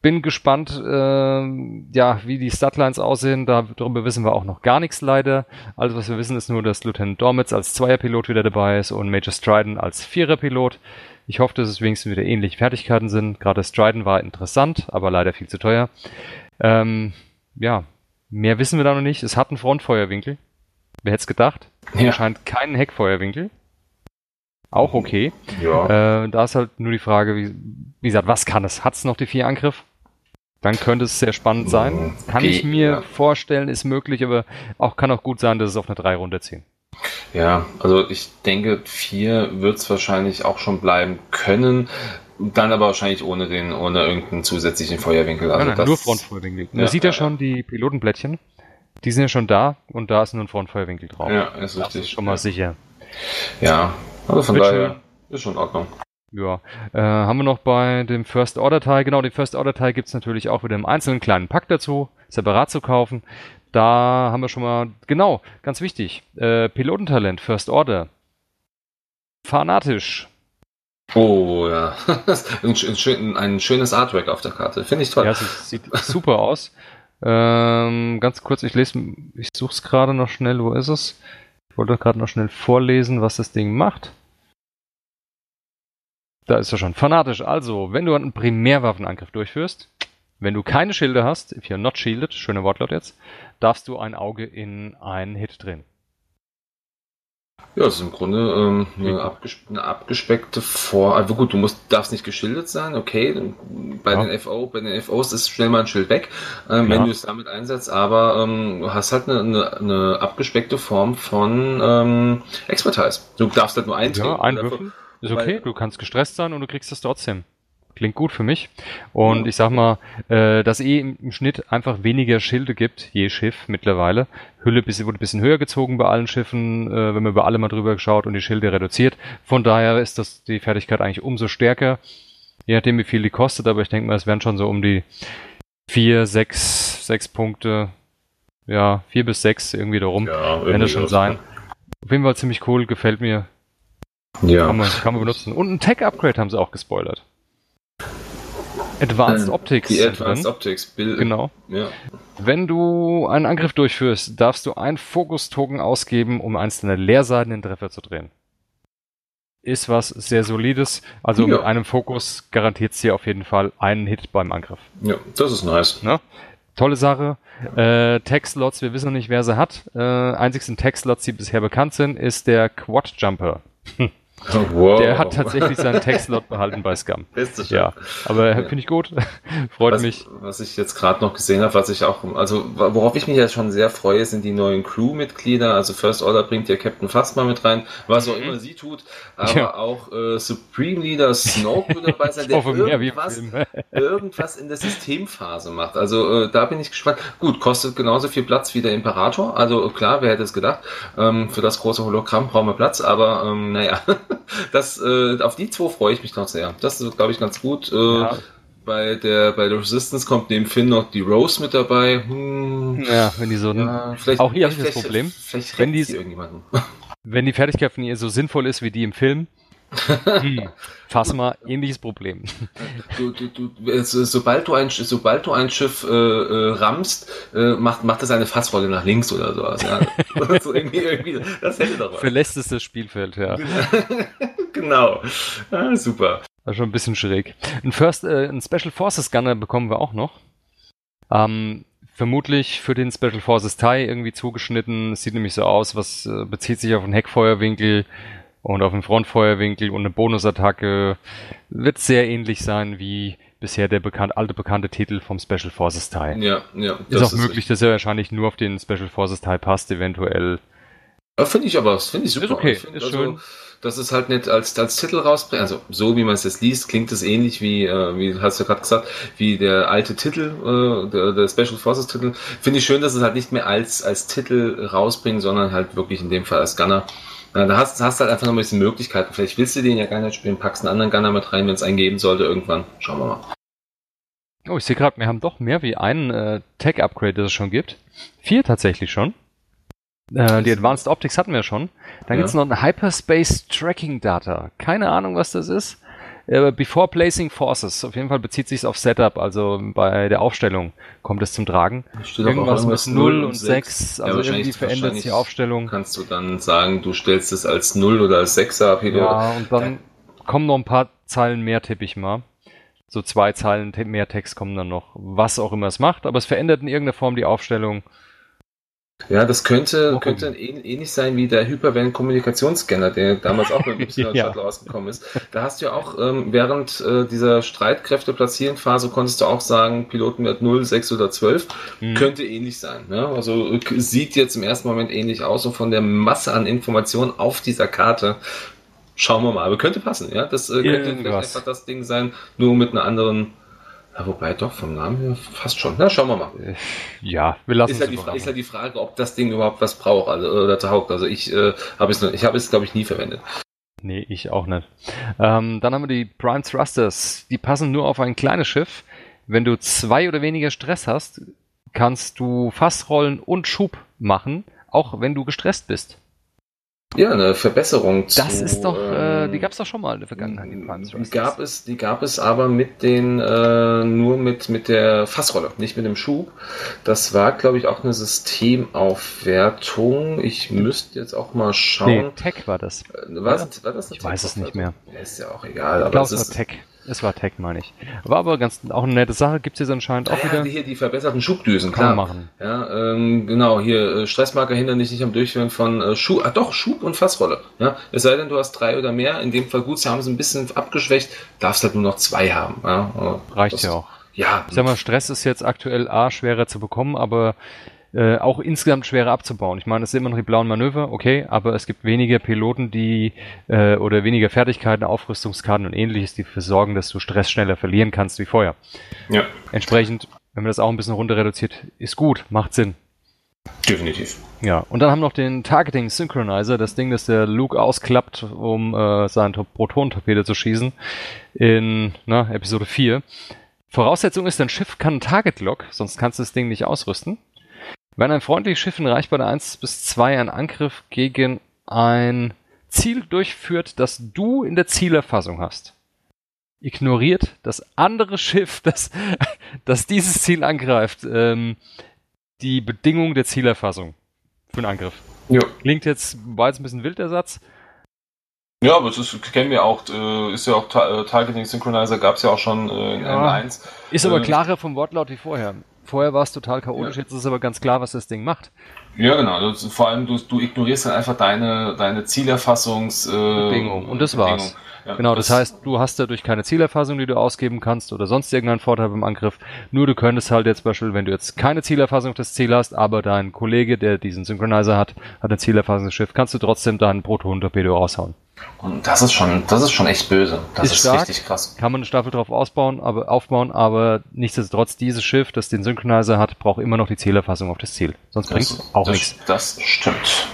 Bin gespannt, äh, ja, wie die Statlines aussehen. Darüber wissen wir auch noch gar nichts leider. Alles, was wir wissen, ist nur, dass Lieutenant Dormitz als Zweierpilot wieder dabei ist und Major Stryden als Viererpilot. Ich hoffe, dass es wenigstens wieder ähnliche Fertigkeiten sind. Gerade Stryden war interessant, aber leider viel zu teuer. Ähm, ja, mehr wissen wir da noch nicht. Es hat einen Frontfeuerwinkel. Wer hätte es gedacht? Ja. Scheint keinen Heckfeuerwinkel. Auch okay. Ja. Äh, da ist halt nur die Frage, wie, wie gesagt, was kann es? Hat es noch die vier Angriff? Dann könnte es sehr spannend sein. Kann okay, ich mir ja. vorstellen, ist möglich, aber auch kann auch gut sein, dass es auf eine 3 runterziehen. Ja, also ich denke, 4 wird es wahrscheinlich auch schon bleiben können. Dann aber wahrscheinlich ohne den, ohne irgendeinen zusätzlichen Feuerwinkel. Also nein, nein, nur Frontfeuerwinkel. Man ja, sieht ja, ja schon die Pilotenblättchen. Die sind ja schon da und da ist nur ein Frontfeuerwinkel drauf. Ja, ist richtig. Das ist schon mal sicher. Ja, also von Wird daher ist schon in Ordnung. Ja, äh, haben wir noch bei dem First Order Teil, genau, den First Order Teil gibt's natürlich auch wieder im einzelnen kleinen Pack dazu, separat zu kaufen. Da haben wir schon mal, genau, ganz wichtig, äh, Pilotentalent, First Order. Fanatisch, Oh ja, ein, ein, ein, schönes Artwork auf der Karte, finde ich toll. Ja, sieht super aus. Ähm, ganz kurz, ich lese, ich suche es gerade noch schnell, wo ist es? Ich wollte gerade noch schnell vorlesen, was das Ding macht. Da ist er schon. Fanatisch. Also, wenn du einen Primärwaffenangriff durchführst, wenn du keine Schilde hast, if you're not shielded, schöner Wortlaut jetzt, darfst du ein Auge in einen Hit drehen. Ja, das ist im Grunde ähm, eine, abges eine, abgespeckte Vor. Also gut, du musst, darfst nicht geschildert sein, okay. Bei ja. den FO, bei den FOs ist schnell mal ein Schild weg, ähm, ja. wenn du es damit einsetzt, aber ähm, du hast halt eine, eine, eine abgespeckte Form von ähm, Expertise. Du darfst halt nur eintreten. Ja, einwürfen. Ist okay, du kannst gestresst sein und du kriegst das trotzdem. Klingt gut für mich. Und ja. ich sag mal, äh, dass eh im, im, Schnitt einfach weniger Schilde gibt, je Schiff mittlerweile. Hülle bis, wurde ein bisschen höher gezogen bei allen Schiffen, äh, wenn man über alle mal drüber geschaut und die Schilde reduziert. Von daher ist das die Fertigkeit eigentlich umso stärker. Je nachdem, wie viel die kostet, aber ich denke mal, es wären schon so um die vier, sechs, sechs Punkte. Ja, vier bis sechs irgendwie darum. Ja, wenn das schon sein. Auf jeden Fall ziemlich cool, gefällt mir. Ja. Kann man, kann man benutzen. Und ein Tech-Upgrade haben sie auch gespoilert. Advanced äh, Optics. Die Advanced drin. Optics, Bild. Genau. Ja. Wenn du einen Angriff durchführst, darfst du einen Fokus-Token ausgeben, um einzelne Leerseiten in Treffer zu drehen. Ist was sehr solides. Also ja. mit einem Fokus garantiert sie auf jeden Fall einen Hit beim Angriff. Ja, das ist nice. Ne? Tolle Sache. Äh, Tech-Slots, wir wissen noch nicht, wer sie hat. Äh, einzigsten Tech-Slots, die bisher bekannt sind, ist der Wow. Der hat tatsächlich seinen Textlot behalten bei Scum. Beste ja, aber ja. finde ich gut. Freut was, mich. Was ich jetzt gerade noch gesehen habe, was ich auch, also worauf ich mich jetzt schon sehr freue, sind die neuen Crewmitglieder. Also First Order bringt ja Captain Phasma mit rein, was auch mhm. immer sie tut, aber ja. auch äh, Supreme Leader Snoke wird dabei sein, der irgendwas, irgendwas in der Systemphase macht. Also äh, da bin ich gespannt. Gut, kostet genauso viel Platz wie der Imperator. Also klar, wer hätte es gedacht? Ähm, für das große Hologramm brauchen wir Platz, aber ähm, naja. Das, äh, auf die zwei freue ich mich noch sehr. Das wird, glaube ich, ganz gut. Äh, ja. Bei der, bei der Resistance kommt neben Finn noch die Rose mit dabei. Hm. Ja, wenn die so. Ja, auch hier habe ich das Problem. Vielleicht wenn die, irgendjemanden. wenn die Fertigkeit von ihr so sinnvoll ist wie die im Film, hm. Fass mal, ähnliches Problem. Du, du, du, sobald, du ein, sobald du ein Schiff äh, äh, rammst, äh, macht, macht es eine Fassrolle nach links oder sowas. Ja. so irgendwie, irgendwie, das hätte doch was. Verlässt es das Spielfeld, ja. genau. Ah, super. War schon ein bisschen schräg. Ein First, äh, ein Special Forces Gunner bekommen wir auch noch. Ähm, vermutlich für den Special Forces TIE irgendwie zugeschnitten. Es sieht nämlich so aus, was äh, bezieht sich auf einen Heckfeuerwinkel und auf dem Frontfeuerwinkel und eine Bonusattacke wird sehr ähnlich sein wie bisher der bekannt, alte bekannte Titel vom Special Forces Teil. Ja, ja. Ist auch ist möglich, dass er wahrscheinlich nur auf den Special Forces Teil passt, eventuell. Ja, finde ich aber, finde ich super. Ist okay, find, ist also, schön. Dass es halt nicht als, als Titel rausbringt, also so wie man es jetzt liest, klingt es ähnlich wie, äh, wie hast du gerade gesagt, wie der alte Titel, äh, der, der Special Forces Titel. Finde ich schön, dass es halt nicht mehr als, als Titel rausbringen, sondern halt wirklich in dem Fall als Gunner. Ja, da hast, hast halt einfach noch ein bisschen Möglichkeiten. Vielleicht willst du den ja gar nicht spielen, packst einen anderen Gunner mit rein, wenn es einen geben sollte irgendwann. Schauen wir mal. Oh, ich sehe gerade, wir haben doch mehr wie einen äh, Tech-Upgrade, das es schon gibt. Vier tatsächlich schon. Äh, die Advanced Optics hatten wir schon. Dann ja. gibt es noch ein Hyperspace Tracking Data. Keine Ahnung, was das ist. Äh, before placing forces. Auf jeden Fall bezieht sich auf Setup, also bei der Aufstellung kommt es zum Tragen. Steht irgendwas mit 0 und 6, also ja, irgendwie verändert sich die Aufstellung. Kannst du dann sagen, du stellst es als 0 oder als 6er ab? Ja, und dann kommen noch ein paar Zeilen mehr, tippe ich mal. So zwei Zeilen mehr Text kommen dann noch, was auch immer es macht, aber es verändert in irgendeiner Form die Aufstellung. Ja, das könnte, könnte ähnlich sein wie der Hypervan-Kommunikationsscanner, der damals auch mit dem Shuttle ja. rausgekommen ist. Da hast du ja auch ähm, während äh, dieser Streitkräfte-Platzierungsphase konntest du auch sagen, Pilotenwert 0, 6 oder 12. Mhm. Könnte ähnlich sein. Ne? Also sieht jetzt im ersten Moment ähnlich aus und von der Masse an Informationen auf dieser Karte schauen wir mal. Aber könnte passen, ja. Das äh, könnte vielleicht einfach das Ding sein, nur mit einer anderen wobei doch, vom Namen her fast schon. Na, schauen wir mal. Ja, wir lassen ist halt, die, ist halt die Frage, ob das Ding überhaupt was braucht also, oder taugt. Also ich äh, habe es, ich habe es, glaube ich, nie verwendet. Nee, ich auch nicht. Ähm, dann haben wir die Prime Thrusters. Die passen nur auf ein kleines Schiff. Wenn du zwei oder weniger Stress hast, kannst du Fassrollen und Schub machen, auch wenn du gestresst bist. Ja, eine Verbesserung. Das zu, ist doch, äh, die gab es doch schon mal in der Vergangenheit. Die gab es, die gab es aber mit den äh, nur mit mit der Fassrolle, nicht mit dem Schub. Das war, glaube ich, auch eine Systemaufwertung. Ich müsste jetzt auch mal schauen. Nee, Tech war das. Äh, was, war das ich weiß es nicht mehr. ist ja auch egal. Ich glaube, es war Tech. Es war Tech, meine ich. War aber ganz auch eine nette Sache. Gibt es jetzt anscheinend auch ja, wieder. Hier die verbesserten Schubdüsen, klar. machen. Ja, ähm, genau. Hier äh, Stressmarker hindern dich nicht am Durchführen von äh, Schub. Ah, doch Schub und Fassrolle. Ja, es sei denn, du hast drei oder mehr. In dem Fall gut, sie haben es ein bisschen abgeschwächt. Darfst halt nur noch zwei haben. Ja, Reicht das, ja auch. Ja. Ich sag mal, Stress ist jetzt aktuell A schwerer zu bekommen, aber äh, auch insgesamt schwerer abzubauen. Ich meine, es sind immer noch die blauen Manöver, okay, aber es gibt weniger Piloten, die äh, oder weniger Fertigkeiten, Aufrüstungskarten und ähnliches, die dafür sorgen, dass du Stress schneller verlieren kannst wie vorher. Ja. Entsprechend, wenn man das auch ein bisschen runter reduziert, ist gut, macht Sinn. Definitiv. Ja, und dann haben wir noch den Targeting Synchronizer, das Ding, das der Luke ausklappt, um äh, seinen Proton-Torpedo zu schießen in na, Episode 4. Voraussetzung ist, dein Schiff kann ein Target Lock, sonst kannst du das Ding nicht ausrüsten. Wenn ein freundliches Schiff in Reichweite 1 bis 2 einen Angriff gegen ein Ziel durchführt, das du in der Zielerfassung hast, ignoriert das andere Schiff, das, das dieses Ziel angreift, ähm, die Bedingung der Zielerfassung für einen Angriff. Ja. Klingt jetzt, war jetzt ein bisschen wild der Satz. Ja, aber das kennen wir auch, äh, ist ja auch Ta äh, Targeting Synchronizer, gab es ja auch schon äh, in ja, M1. Ist aber äh, klarer vom Wortlaut wie vorher. Vorher war es total chaotisch, ja. jetzt ist aber ganz klar, was das Ding macht. Ja, genau. Also vor allem, du, du ignorierst dann einfach deine, deine Zielerfassungs... Äh, Bedingung. Und das Bedingung. war's. Ja, genau, das, das, heißt, du hast dadurch keine Zielerfassung, die du ausgeben kannst oder sonst irgendeinen Vorteil beim Angriff. Nur du könntest halt jetzt zum Beispiel, wenn du jetzt keine Zielerfassung auf das Ziel hast, aber dein Kollege, der diesen Synchronizer hat, hat ein Zielerfassungsschiff, kannst du trotzdem deinen Proton-Torpedo raushauen. Und das ist schon, das ist schon echt böse. Das ist, ist stark, richtig krass. Kann man eine Staffel drauf ausbauen, aber aufbauen, aber nichtsdestotrotz dieses Schiff, das den Synchronizer hat, braucht immer noch die Zielerfassung auf das Ziel. Sonst bringt es auch das, nichts. Das stimmt.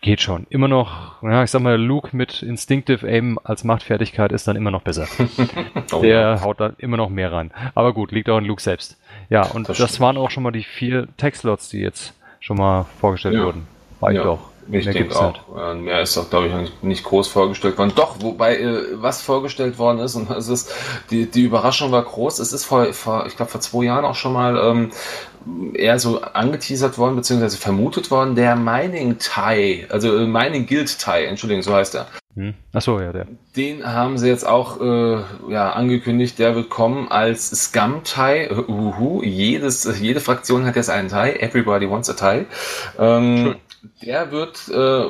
Geht schon. Immer noch, ja, ich sag mal, Luke mit Instinctive Aim als Machtfertigkeit ist dann immer noch besser. oh, Der ja. haut dann immer noch mehr rein. Aber gut, liegt auch an Luke selbst. Ja, und das, das waren auch schon mal die vier Textlots, die jetzt schon mal vorgestellt ja. wurden. War ja. auch. Ich mehr denke auch. Nicht. Mehr ist auch, glaube ich, nicht groß vorgestellt worden. Doch, wobei, äh, was vorgestellt worden ist, und es ist, die, die Überraschung war groß. Es ist vor, vor ich glaube, vor zwei Jahren auch schon mal ähm, eher so angeteasert worden, beziehungsweise vermutet worden, der Mining Tie, also äh, Mining Guild Tie, Entschuldigung, so heißt er. Hm. Achso, ja, der. Den haben sie jetzt auch äh, ja, angekündigt, der wird kommen als Scum Tie. Uhu, jedes, jede Fraktion hat jetzt einen Tie. Everybody wants a Tie. Ähm, der wird, äh,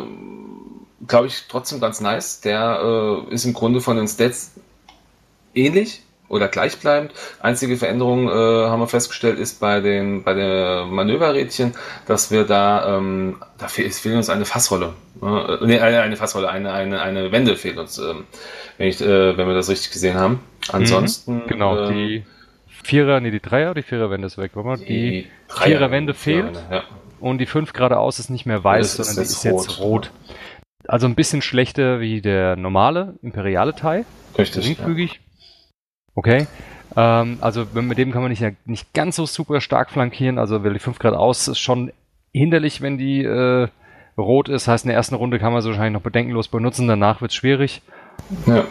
glaube ich, trotzdem ganz nice. Der äh, ist im Grunde von den Stats ähnlich oder gleichbleibend. Einzige Veränderung äh, haben wir festgestellt ist bei den bei der Manöverrädchen, dass wir da ähm, da fehlt uns eine Fassrolle. Äh, nee, eine Fassrolle, eine eine eine Wende fehlt uns, ähm, wenn ich äh, wenn wir das richtig gesehen haben. Ansonsten mhm, genau äh, die Vierer, nee die Dreier, die Viererwende ist weg, oder? Die, die Viererwende fehlt ja. Und die fünf geradeaus ist nicht mehr weiß, sondern die ist rot. jetzt rot. Also ein bisschen schlechter wie der normale imperiale Teil. Richtig. Geringfügig. Ja Okay. Ähm, also mit dem kann man nicht, nicht ganz so super stark flankieren. Also weil die 5 Grad aus ist schon hinderlich, wenn die äh, rot ist. Heißt, in der ersten Runde kann man sie wahrscheinlich noch bedenkenlos benutzen, danach wird es schwierig. Ja.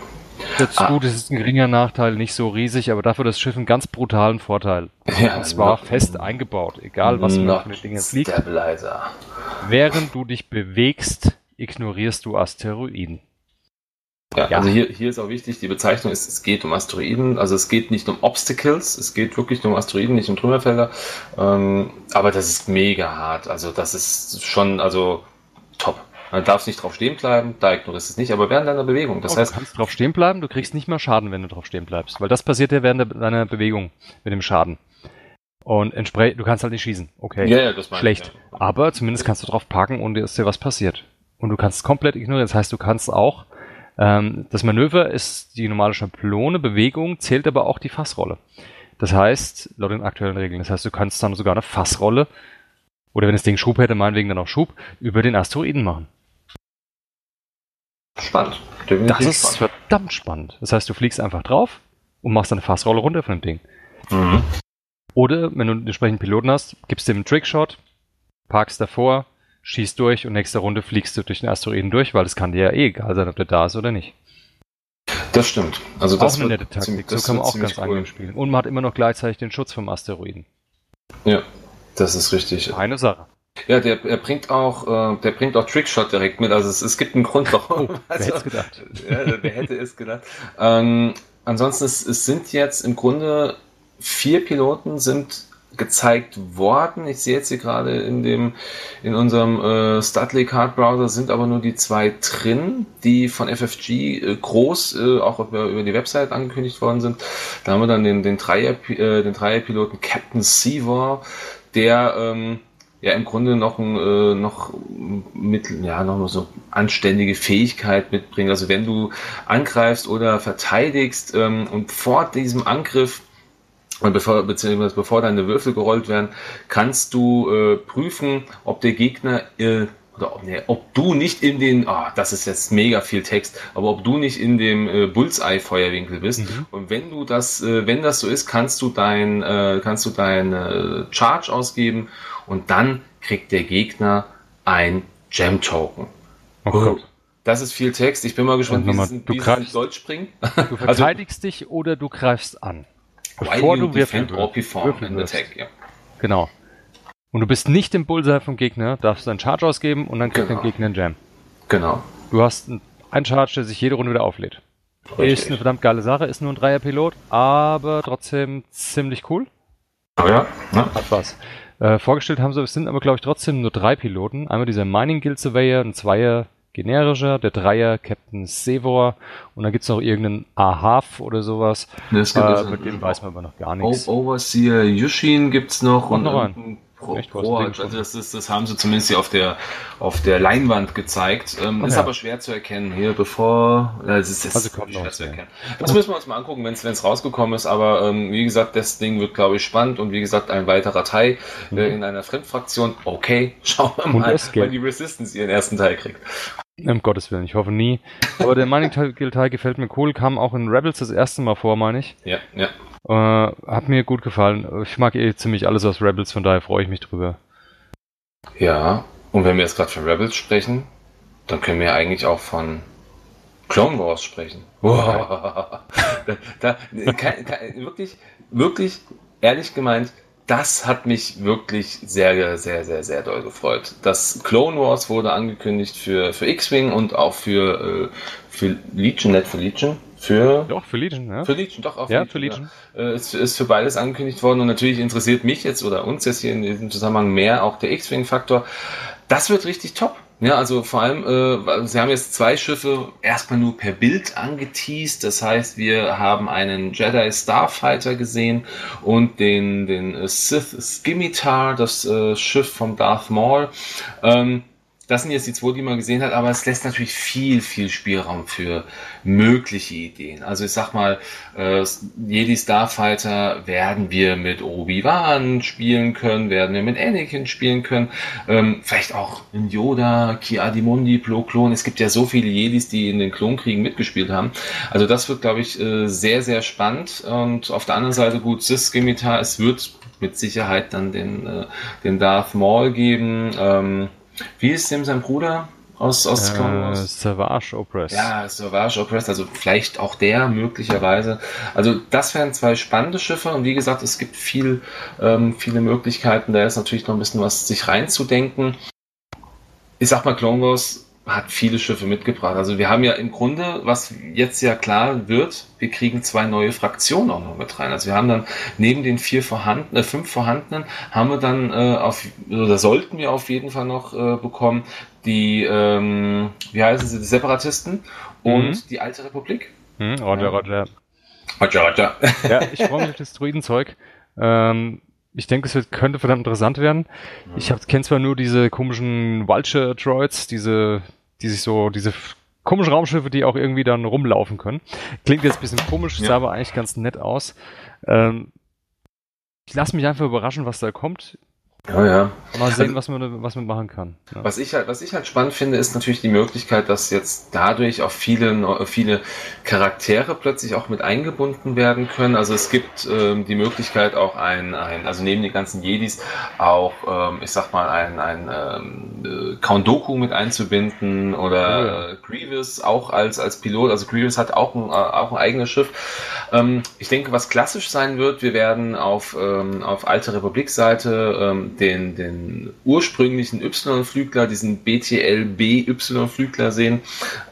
Jetzt ah. gut, es ist ein geringer Nachteil, nicht so riesig, aber dafür das Schiff einen ganz brutalen Vorteil. Ja, Und zwar fest eingebaut, egal was man für Dinge fliegt. Während du dich bewegst, ignorierst du Asteroiden. Ja, ja, also hier, hier ist auch wichtig, die Bezeichnung ist, es geht um Asteroiden, also es geht nicht um Obstacles, es geht wirklich nur um Asteroiden, nicht um Trümmerfelder. Ähm, aber das ist mega hart. Also das ist schon, also top. Man darf nicht drauf stehen bleiben, da ignorierst du es nicht, aber während deiner Bewegung. Das oh, heißt, du kannst drauf stehen bleiben, du kriegst nicht mehr Schaden, wenn du drauf stehen bleibst, weil das passiert ja während deiner Bewegung mit dem Schaden. Und entsprechend, du kannst halt nicht schießen. Okay. Ja, ja, das Schlecht. Ich, ja. Aber zumindest kannst du drauf parken und dir ist dir was passiert. Und du kannst es komplett ignorieren. Das heißt, du kannst auch ähm, das Manöver ist die normale Schablone, Bewegung, zählt aber auch die Fassrolle. Das heißt, laut den aktuellen Regeln, das heißt, du kannst dann sogar eine Fassrolle, oder wenn das Ding Schub hätte, meinetwegen dann auch Schub, über den Asteroiden machen. Spannend. Definitiv das ist spannend. verdammt spannend. Das heißt, du fliegst einfach drauf und machst eine Fassrolle runter von dem Ding. Mhm. Oder, wenn du einen entsprechenden Piloten hast, gibst dem einen Trickshot, parkst davor, schießt durch und nächste Runde fliegst du durch den Asteroiden durch, weil es kann dir ja eh egal sein, ob der da ist oder nicht. Das stimmt. Also das auch eine nette Taktik. So kann man auch ganz cool. angenehm spielen. Und man hat immer noch gleichzeitig den Schutz vom Asteroiden. Ja, das ist richtig. Eine Sache. Ja, der, er bringt auch, äh, der bringt auch Trickshot direkt mit. Also es, es gibt einen Grund, warum. Oh, wer hätte es gedacht? ja, wer hätte es gedacht? Ähm, ansonsten, es, es sind jetzt im Grunde vier Piloten sind gezeigt worden. Ich sehe jetzt hier gerade in dem in unserem äh, Studley Card Browser sind aber nur die zwei drin, die von FFG äh, groß äh, auch über, über die Website angekündigt worden sind. Da haben wir dann den den Dreier äh, den Dreierpiloten Captain Seawar, der ähm, ja im Grunde noch ein, äh, noch mit ja noch so anständige Fähigkeit mitbringt. Also wenn du angreifst oder verteidigst ähm, und vor diesem Angriff bevor, beziehungsweise bevor deine Würfel gerollt werden, kannst du äh, prüfen, ob der Gegner äh, oder ob, nee, ob du nicht in den, ah, oh, das ist jetzt mega viel Text, aber ob du nicht in dem äh, Bullseye-Feuerwinkel bist. Mhm. Und wenn du das, äh, wenn das so ist, kannst du dein, äh, kannst du dein äh, Charge ausgeben und dann kriegt der Gegner ein Gem-Token. Oh Gott. Das ist viel Text. Ich bin mal gespannt, wie du greifst, Deutsch springen. Du verteidigst also, dich oder du greifst an. Bevor du defend or perform in attack, ja. Genau. Und du bist nicht im Bullseye vom Gegner, darfst du einen Charge ausgeben und dann kriegt genau. dein Gegner einen Jam. Genau. Du hast einen Charge, der sich jede Runde wieder auflädt. Richtig. Ist eine verdammt geile Sache, ist nur ein Dreier-Pilot, aber trotzdem ziemlich cool. Oh ja, ne? Hat was. Äh, vorgestellt haben sie, es sind aber glaube ich trotzdem nur drei Piloten. Einmal dieser Mining Guild Surveyor, ein Zweier generischer, der Dreier Captain Sevor und dann gibt es noch irgendeinen Ahaf oder sowas. Das äh, mit dem weiß man aber noch gar nichts. Overseer Yushin gibt es noch und, noch einen. Pro, Pro also das, ist, das haben sie zumindest hier auf der, auf der Leinwand gezeigt. Ähm, ist ja. aber schwer zu erkennen hier, bevor. Äh, es ist, es also kommt schwer zu erkennen. Das müssen wir uns mal angucken, wenn es rausgekommen ist. Aber ähm, wie gesagt, das Ding wird, glaube ich, spannend und wie gesagt, ein weiterer Teil mhm. äh, in einer Fremdfraktion. Okay, schauen wir mal, wann die Resistance ihren ersten Teil kriegt. Um Gottes Willen, ich hoffe nie. Aber der Mining Guild Teil gefällt mir cool, kam auch in Rebels das erste Mal vor, meine ich. Ja, ja. Äh, hat mir gut gefallen. Ich mag eh ziemlich alles aus Rebels, von daher freue ich mich drüber. Ja, und wenn wir jetzt gerade von Rebels sprechen, dann können wir eigentlich auch von Clone Wars sprechen. Wow. da, da, kann, kann, wirklich, wirklich, ehrlich gemeint, das hat mich wirklich sehr, sehr, sehr, sehr doll gefreut. Das Clone Wars wurde angekündigt für, für X-Wing und auch für, äh, für Legion, nicht für Legion. Für, doch, für Legion, ja. Für Legion, doch, auch ja, für Legion. Ja. Äh, ist, ist für beides angekündigt worden und natürlich interessiert mich jetzt oder uns jetzt hier in diesem Zusammenhang mehr auch der X-Wing-Faktor. Das wird richtig top. Ja, also vor allem, äh, sie haben jetzt zwei Schiffe erstmal nur per Bild angeteased. Das heißt, wir haben einen Jedi Starfighter gesehen und den, den Sith Scimitar, das äh, Schiff vom Darth Maul. Ähm, das sind jetzt die zwei, die man gesehen hat, aber es lässt natürlich viel, viel Spielraum für mögliche Ideen. Also ich sag mal, äh, Jedi Starfighter werden wir mit Obi-Wan spielen können, werden wir mit Anakin spielen können, ähm, vielleicht auch in Yoda, Ki-Adi-Mundi, Plo-Klon. Es gibt ja so viele Jedis, die in den Klonkriegen mitgespielt haben. Also das wird, glaube ich, äh, sehr, sehr spannend. Und auf der anderen Seite gut, Sis Scimitar, es wird mit Sicherheit dann den, äh, den Darth Maul geben. Ähm, wie ist dem sein Bruder aus, aus äh, Savage Opress. Ja, Savage Opress, also vielleicht auch der möglicherweise. Also das wären zwei spannende Schiffe und wie gesagt, es gibt viel, ähm, viele Möglichkeiten. Da ist natürlich noch ein bisschen was sich reinzudenken. Ich sag mal, Clone Wars hat viele Schiffe mitgebracht. Also wir haben ja im Grunde, was jetzt ja klar wird, wir kriegen zwei neue Fraktionen auch noch mit rein. Also wir haben dann neben den vier vorhandenen, äh, fünf vorhandenen, haben wir dann äh, auf, oder sollten wir auf jeden Fall noch äh, bekommen, die, ähm, wie heißen sie, die Separatisten und mhm. die Alte Republik. Mhm, Roger, Roger. Roger, Roger. Ja, ich freue mich auf das Druidenzeug. Ähm, ich denke, es wird, könnte verdammt interessant werden. Ich kenne zwar nur diese komischen Vulture-Droids, diese die sich so, diese komischen Raumschiffe, die auch irgendwie dann rumlaufen können. Klingt jetzt ein bisschen komisch, ja. sah aber eigentlich ganz nett aus. Ähm, ich lasse mich einfach überraschen, was da kommt. Oh ja. Mal sehen, was man, was man machen kann. Ja. Was, ich halt, was ich halt spannend finde, ist natürlich die Möglichkeit, dass jetzt dadurch auch viele, viele Charaktere plötzlich auch mit eingebunden werden können. Also es gibt ähm, die Möglichkeit auch ein, ein, also neben den ganzen Jedis auch, ähm, ich sag mal, ein, ein ähm, äh, Count Doku mit einzubinden oder oh ja. äh, Grievous auch als, als Pilot. Also Grievous hat auch ein, äh, auch ein eigenes Schiff. Ähm, ich denke, was klassisch sein wird, wir werden auf, ähm, auf Alte Republik-Seite ähm, den, den ursprünglichen Y-Flügler, diesen BTL-BY-Flügler sehen.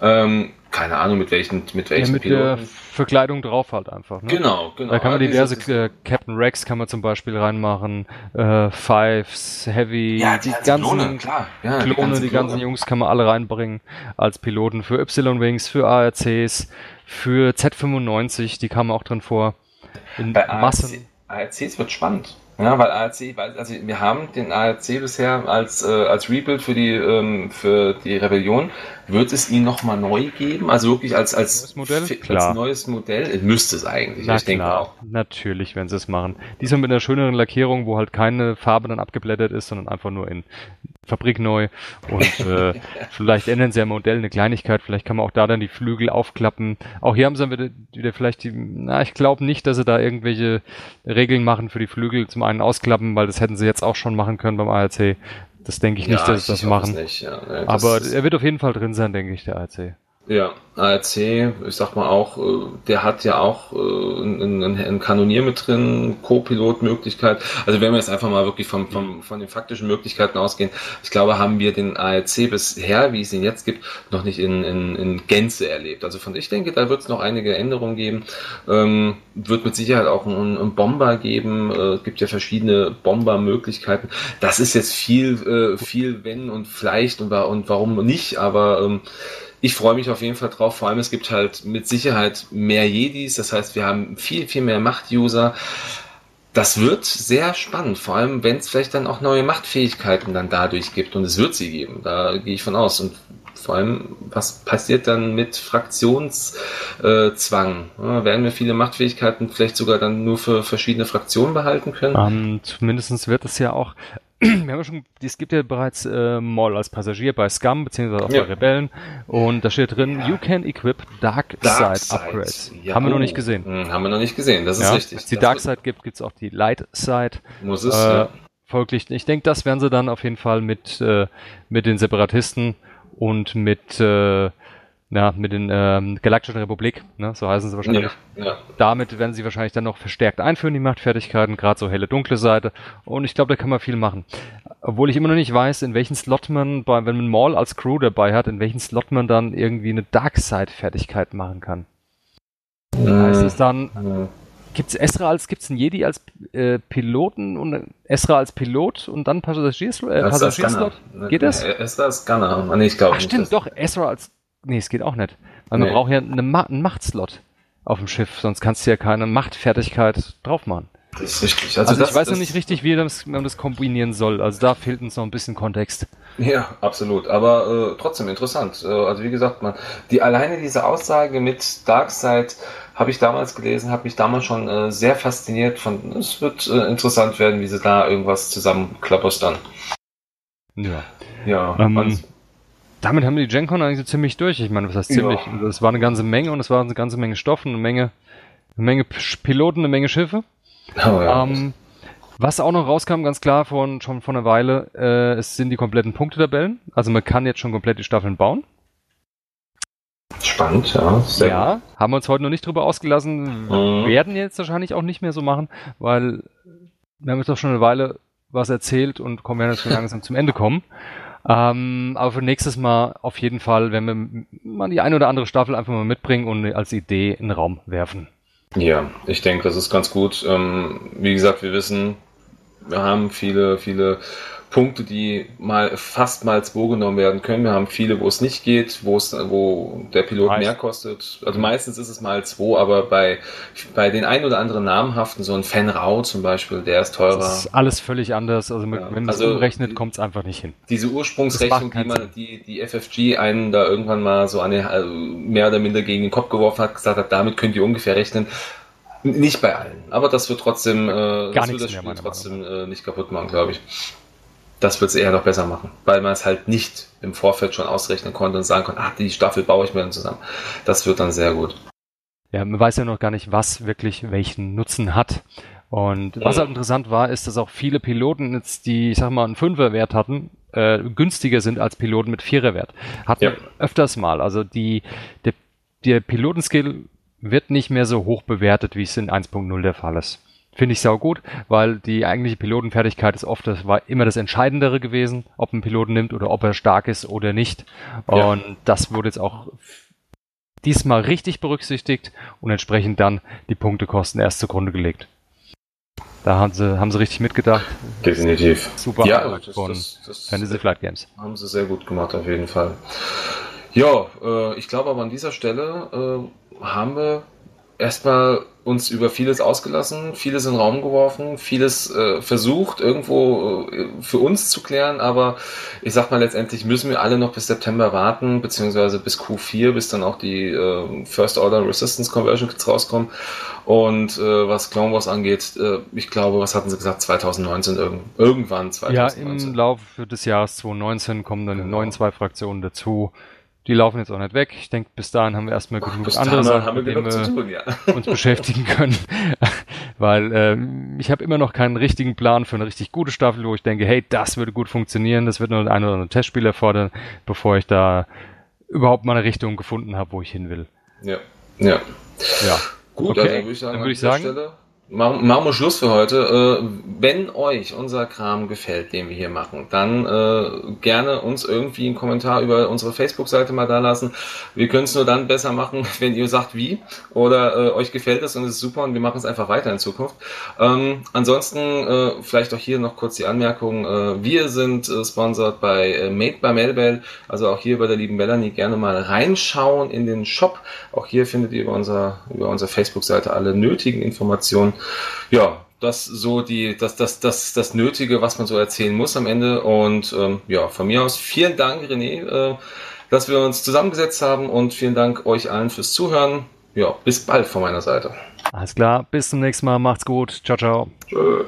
Ähm, keine Ahnung, mit welchen, mit welchen ja, mit Piloten. Der Verkleidung drauf halt einfach. Ne? Genau, genau. Da kann man diverse äh, Captain Rex kann man zum Beispiel reinmachen, äh, Fives, Heavy, ja, die, die ganzen Klone, klar. Ja, Klone, die, ganzen, die ganzen Jungs kann man alle reinbringen als Piloten für Y-Wings, für ARCs, für Z95, die kamen auch drin vor. In Bei Massen. ARCs wird spannend. Ja, weil ARC, also wir haben den ARC bisher als, äh, als Rebuild für die, ähm, für die Rebellion. Wird es ihn nochmal neu geben? Also wirklich als, als, neues Modell? Klar. als neues Modell? Müsste es eigentlich. Na ich denke auch. Natürlich, wenn sie es machen. Diesmal mit einer schöneren Lackierung, wo halt keine Farbe dann abgeblättert ist, sondern einfach nur in Fabrik neu. Und äh, vielleicht ändern sie ja Modell eine Kleinigkeit. Vielleicht kann man auch da dann die Flügel aufklappen. Auch hier haben sie wieder, wieder vielleicht die, na, ich glaube nicht, dass sie da irgendwelche Regeln machen für die Flügel zum einen ausklappen, weil das hätten sie jetzt auch schon machen können beim ARC. Das denke ich nicht, ja, dass sie das machen. Nicht, ja. Aber er wird auf jeden Fall drin sein, denke ich, der ARC. Ja, ARC, ich sag mal auch, äh, der hat ja auch äh, ein, ein Kanonier mit drin, Co-Pilot-Möglichkeit. Also wenn wir jetzt einfach mal wirklich vom, vom, von den faktischen Möglichkeiten ausgehen, ich glaube, haben wir den ARC bisher, wie es ihn jetzt gibt, noch nicht in, in, in Gänze erlebt. Also von ich denke, da wird es noch einige Änderungen geben. Ähm, wird mit Sicherheit auch einen, einen Bomber geben. Äh, es gibt ja verschiedene Bomber-Möglichkeiten. Das ist jetzt viel, äh, viel wenn und vielleicht und, und warum nicht, aber ähm, ich freue mich auf jeden Fall drauf. Vor allem, es gibt halt mit Sicherheit mehr Jedis. Das heißt, wir haben viel, viel mehr Macht-User. Das wird sehr spannend, vor allem wenn es vielleicht dann auch neue Machtfähigkeiten dann dadurch gibt. Und es wird sie geben, da gehe ich von aus. Und vor allem, was passiert dann mit Fraktionszwang? Ja, werden wir viele Machtfähigkeiten vielleicht sogar dann nur für verschiedene Fraktionen behalten können? Ähm, zumindest wird es ja auch wir haben ja schon, es gibt ja bereits äh, Moll als Passagier bei Scum, beziehungsweise auch ja. bei Rebellen. Und da steht drin, ja. you can equip Dark, Dark Side, Upgrades. Ja. Haben wir noch nicht gesehen. Hm, haben wir noch nicht gesehen, das ist richtig. Wenn es die Dark Side gibt, gibt es auch die Light Side. Muss es, äh, ja. Folglich, ich denke, das werden sie dann auf jeden Fall mit, äh, mit den Separatisten und mit äh, ja, mit den ähm, Galaktischen Republik, ne, so heißen sie wahrscheinlich. Ja, ja. Damit werden sie wahrscheinlich dann noch verstärkt einführen, die Machtfertigkeiten, gerade so helle, dunkle Seite. Und ich glaube, da kann man viel machen. Obwohl ich immer noch nicht weiß, in welchen Slot man, bei, wenn man Maul als Crew dabei hat, in welchen Slot man dann irgendwie eine Darkseid-Fertigkeit machen kann. Mhm. Heißt es dann, mhm. gibt's Esra als, gibt's einen Jedi als äh, Piloten und Esra als Pilot und dann Passagierslot? Äh, Passagierslot? Geht das? Esra als Gunner. Nee, ich glaube Ach, stimmt, doch, Esra als Nee, es geht auch nicht. Weil nee. man braucht ja eine Ma einen Machtslot auf dem Schiff, sonst kannst du ja keine Machtfertigkeit drauf machen. Das ist richtig. Also, also ich weiß noch nicht richtig, wie das, man das kombinieren soll. Also da fehlt uns noch ein bisschen Kontext. Ja, absolut. Aber äh, trotzdem interessant. Äh, also wie gesagt, man, die alleine diese Aussage mit Darkseid habe ich damals gelesen, habe mich damals schon äh, sehr fasziniert. Von es wird äh, interessant werden, wie sie da irgendwas zusammenklappern. Ja. Ja. Ähm, damit haben wir die GenCon eigentlich so ziemlich durch. Ich meine, was heißt ziemlich? Es ja. war eine ganze Menge und es war eine ganze Menge Stoffen, eine Menge, eine Menge Piloten, eine Menge Schiffe. Oh, ja. ähm, was auch noch rauskam, ganz klar von, schon vor einer Weile, äh, es sind die kompletten Punktetabellen. Also man kann jetzt schon komplett die Staffeln bauen. Spannend, ja. Sehr ja, haben wir uns heute noch nicht drüber ausgelassen. Mhm. Werden jetzt wahrscheinlich auch nicht mehr so machen, weil wir haben jetzt doch schon eine Weile was erzählt und kommen werden jetzt langsam zum Ende kommen. Ähm, aber für nächstes Mal auf jeden Fall, wenn wir mal die eine oder andere Staffel einfach mal mitbringen und als Idee in den Raum werfen. Ja, ich denke, das ist ganz gut. Ähm, wie gesagt, wir wissen, wir haben viele, viele Punkte, die mal fast mal 2 genommen werden können. Wir haben viele, wo es nicht geht, wo es, wo der Pilot Meist. mehr kostet. Also meistens ist es mal 2, aber bei, bei den ein oder anderen namhaften, so ein Fan Rau zum Beispiel, der ist teurer. Das ist alles völlig anders. Also ja. wenn man also, umrechnet, kommt es einfach nicht hin. Diese Ursprungsrechnung, die man, die, die FFG einen da irgendwann mal so eine, also mehr oder minder gegen den Kopf geworfen hat, gesagt hat, damit könnt ihr ungefähr rechnen Nicht bei allen, aber das wird trotzdem, äh, Gar das wird das Spiel trotzdem äh, nicht kaputt machen, glaube ich. Das wird es eher noch besser machen, weil man es halt nicht im Vorfeld schon ausrechnen konnte und sagen konnte, ach, die Staffel baue ich mir dann zusammen. Das wird dann sehr gut. Ja, man weiß ja noch gar nicht, was wirklich welchen Nutzen hat. Und was halt interessant war, ist, dass auch viele Piloten jetzt, die, ich sag mal, einen Fünferwert hatten, äh, günstiger sind als Piloten mit Viererwert. Hatten ja. öfters mal. Also die, der, der Pilotenskill wird nicht mehr so hoch bewertet, wie es in 1.0 der Fall ist. Finde ich sau gut, weil die eigentliche Pilotenfertigkeit ist oft, das war immer das Entscheidendere gewesen, ob ein Piloten nimmt oder ob er stark ist oder nicht. Und ja. das wurde jetzt auch diesmal richtig berücksichtigt und entsprechend dann die Punktekosten erst zugrunde gelegt. Da haben sie, haben sie richtig mitgedacht. Definitiv. Super ja, das, von das, das, Fantasy Flight Games. Haben sie sehr gut gemacht, auf jeden Fall. Ja, äh, ich glaube aber an dieser Stelle äh, haben wir erstmal uns über vieles ausgelassen, vieles in den Raum geworfen, vieles äh, versucht irgendwo äh, für uns zu klären, aber ich sag mal letztendlich müssen wir alle noch bis September warten, beziehungsweise bis Q4, bis dann auch die äh, First Order Resistance Conversion Kits rauskommen. Und äh, was Clone Wars angeht, äh, ich glaube, was hatten sie gesagt, 2019 irg irgendwann 2019. Ja, im Laufe des Jahres 2019 kommen dann genau. neuen zwei Fraktionen dazu. Die laufen jetzt auch nicht weg. Ich denke, bis dahin haben wir erstmal Ach, genug andere Sachen, mit denen wir tun, ja. uns beschäftigen können. Weil äh, ich habe immer noch keinen richtigen Plan für eine richtig gute Staffel, wo ich denke, hey, das würde gut funktionieren. Das wird nur ein oder andere Testspiel erfordern, bevor ich da überhaupt mal eine Richtung gefunden habe, wo ich hin will. Ja, ja. Ja. Gut, okay. also würde ich sagen, dann würde ich sagen, Stelle machen, machen wir Schluss für heute. Äh, wenn euch unser Kram gefällt, den wir hier machen, dann äh, gerne uns irgendwie einen Kommentar über unsere Facebook-Seite mal da lassen. Wir können es nur dann besser machen, wenn ihr sagt, wie oder äh, euch gefällt es und es ist super und wir machen es einfach weiter in Zukunft. Ähm, ansonsten äh, vielleicht auch hier noch kurz die Anmerkung. Äh, wir sind äh, sponsored bei äh, Made by Melbell, also auch hier bei der lieben Melanie gerne mal reinschauen in den Shop. Auch hier findet ihr über unser, über unsere Facebook-Seite alle nötigen Informationen ja, das so die, das, das, das, das Nötige, was man so erzählen muss am Ende. Und ähm, ja, von mir aus vielen Dank, René, äh, dass wir uns zusammengesetzt haben und vielen Dank euch allen fürs Zuhören. Ja, bis bald von meiner Seite. Alles klar, bis zum nächsten Mal, macht's gut. Ciao, ciao. Tschö.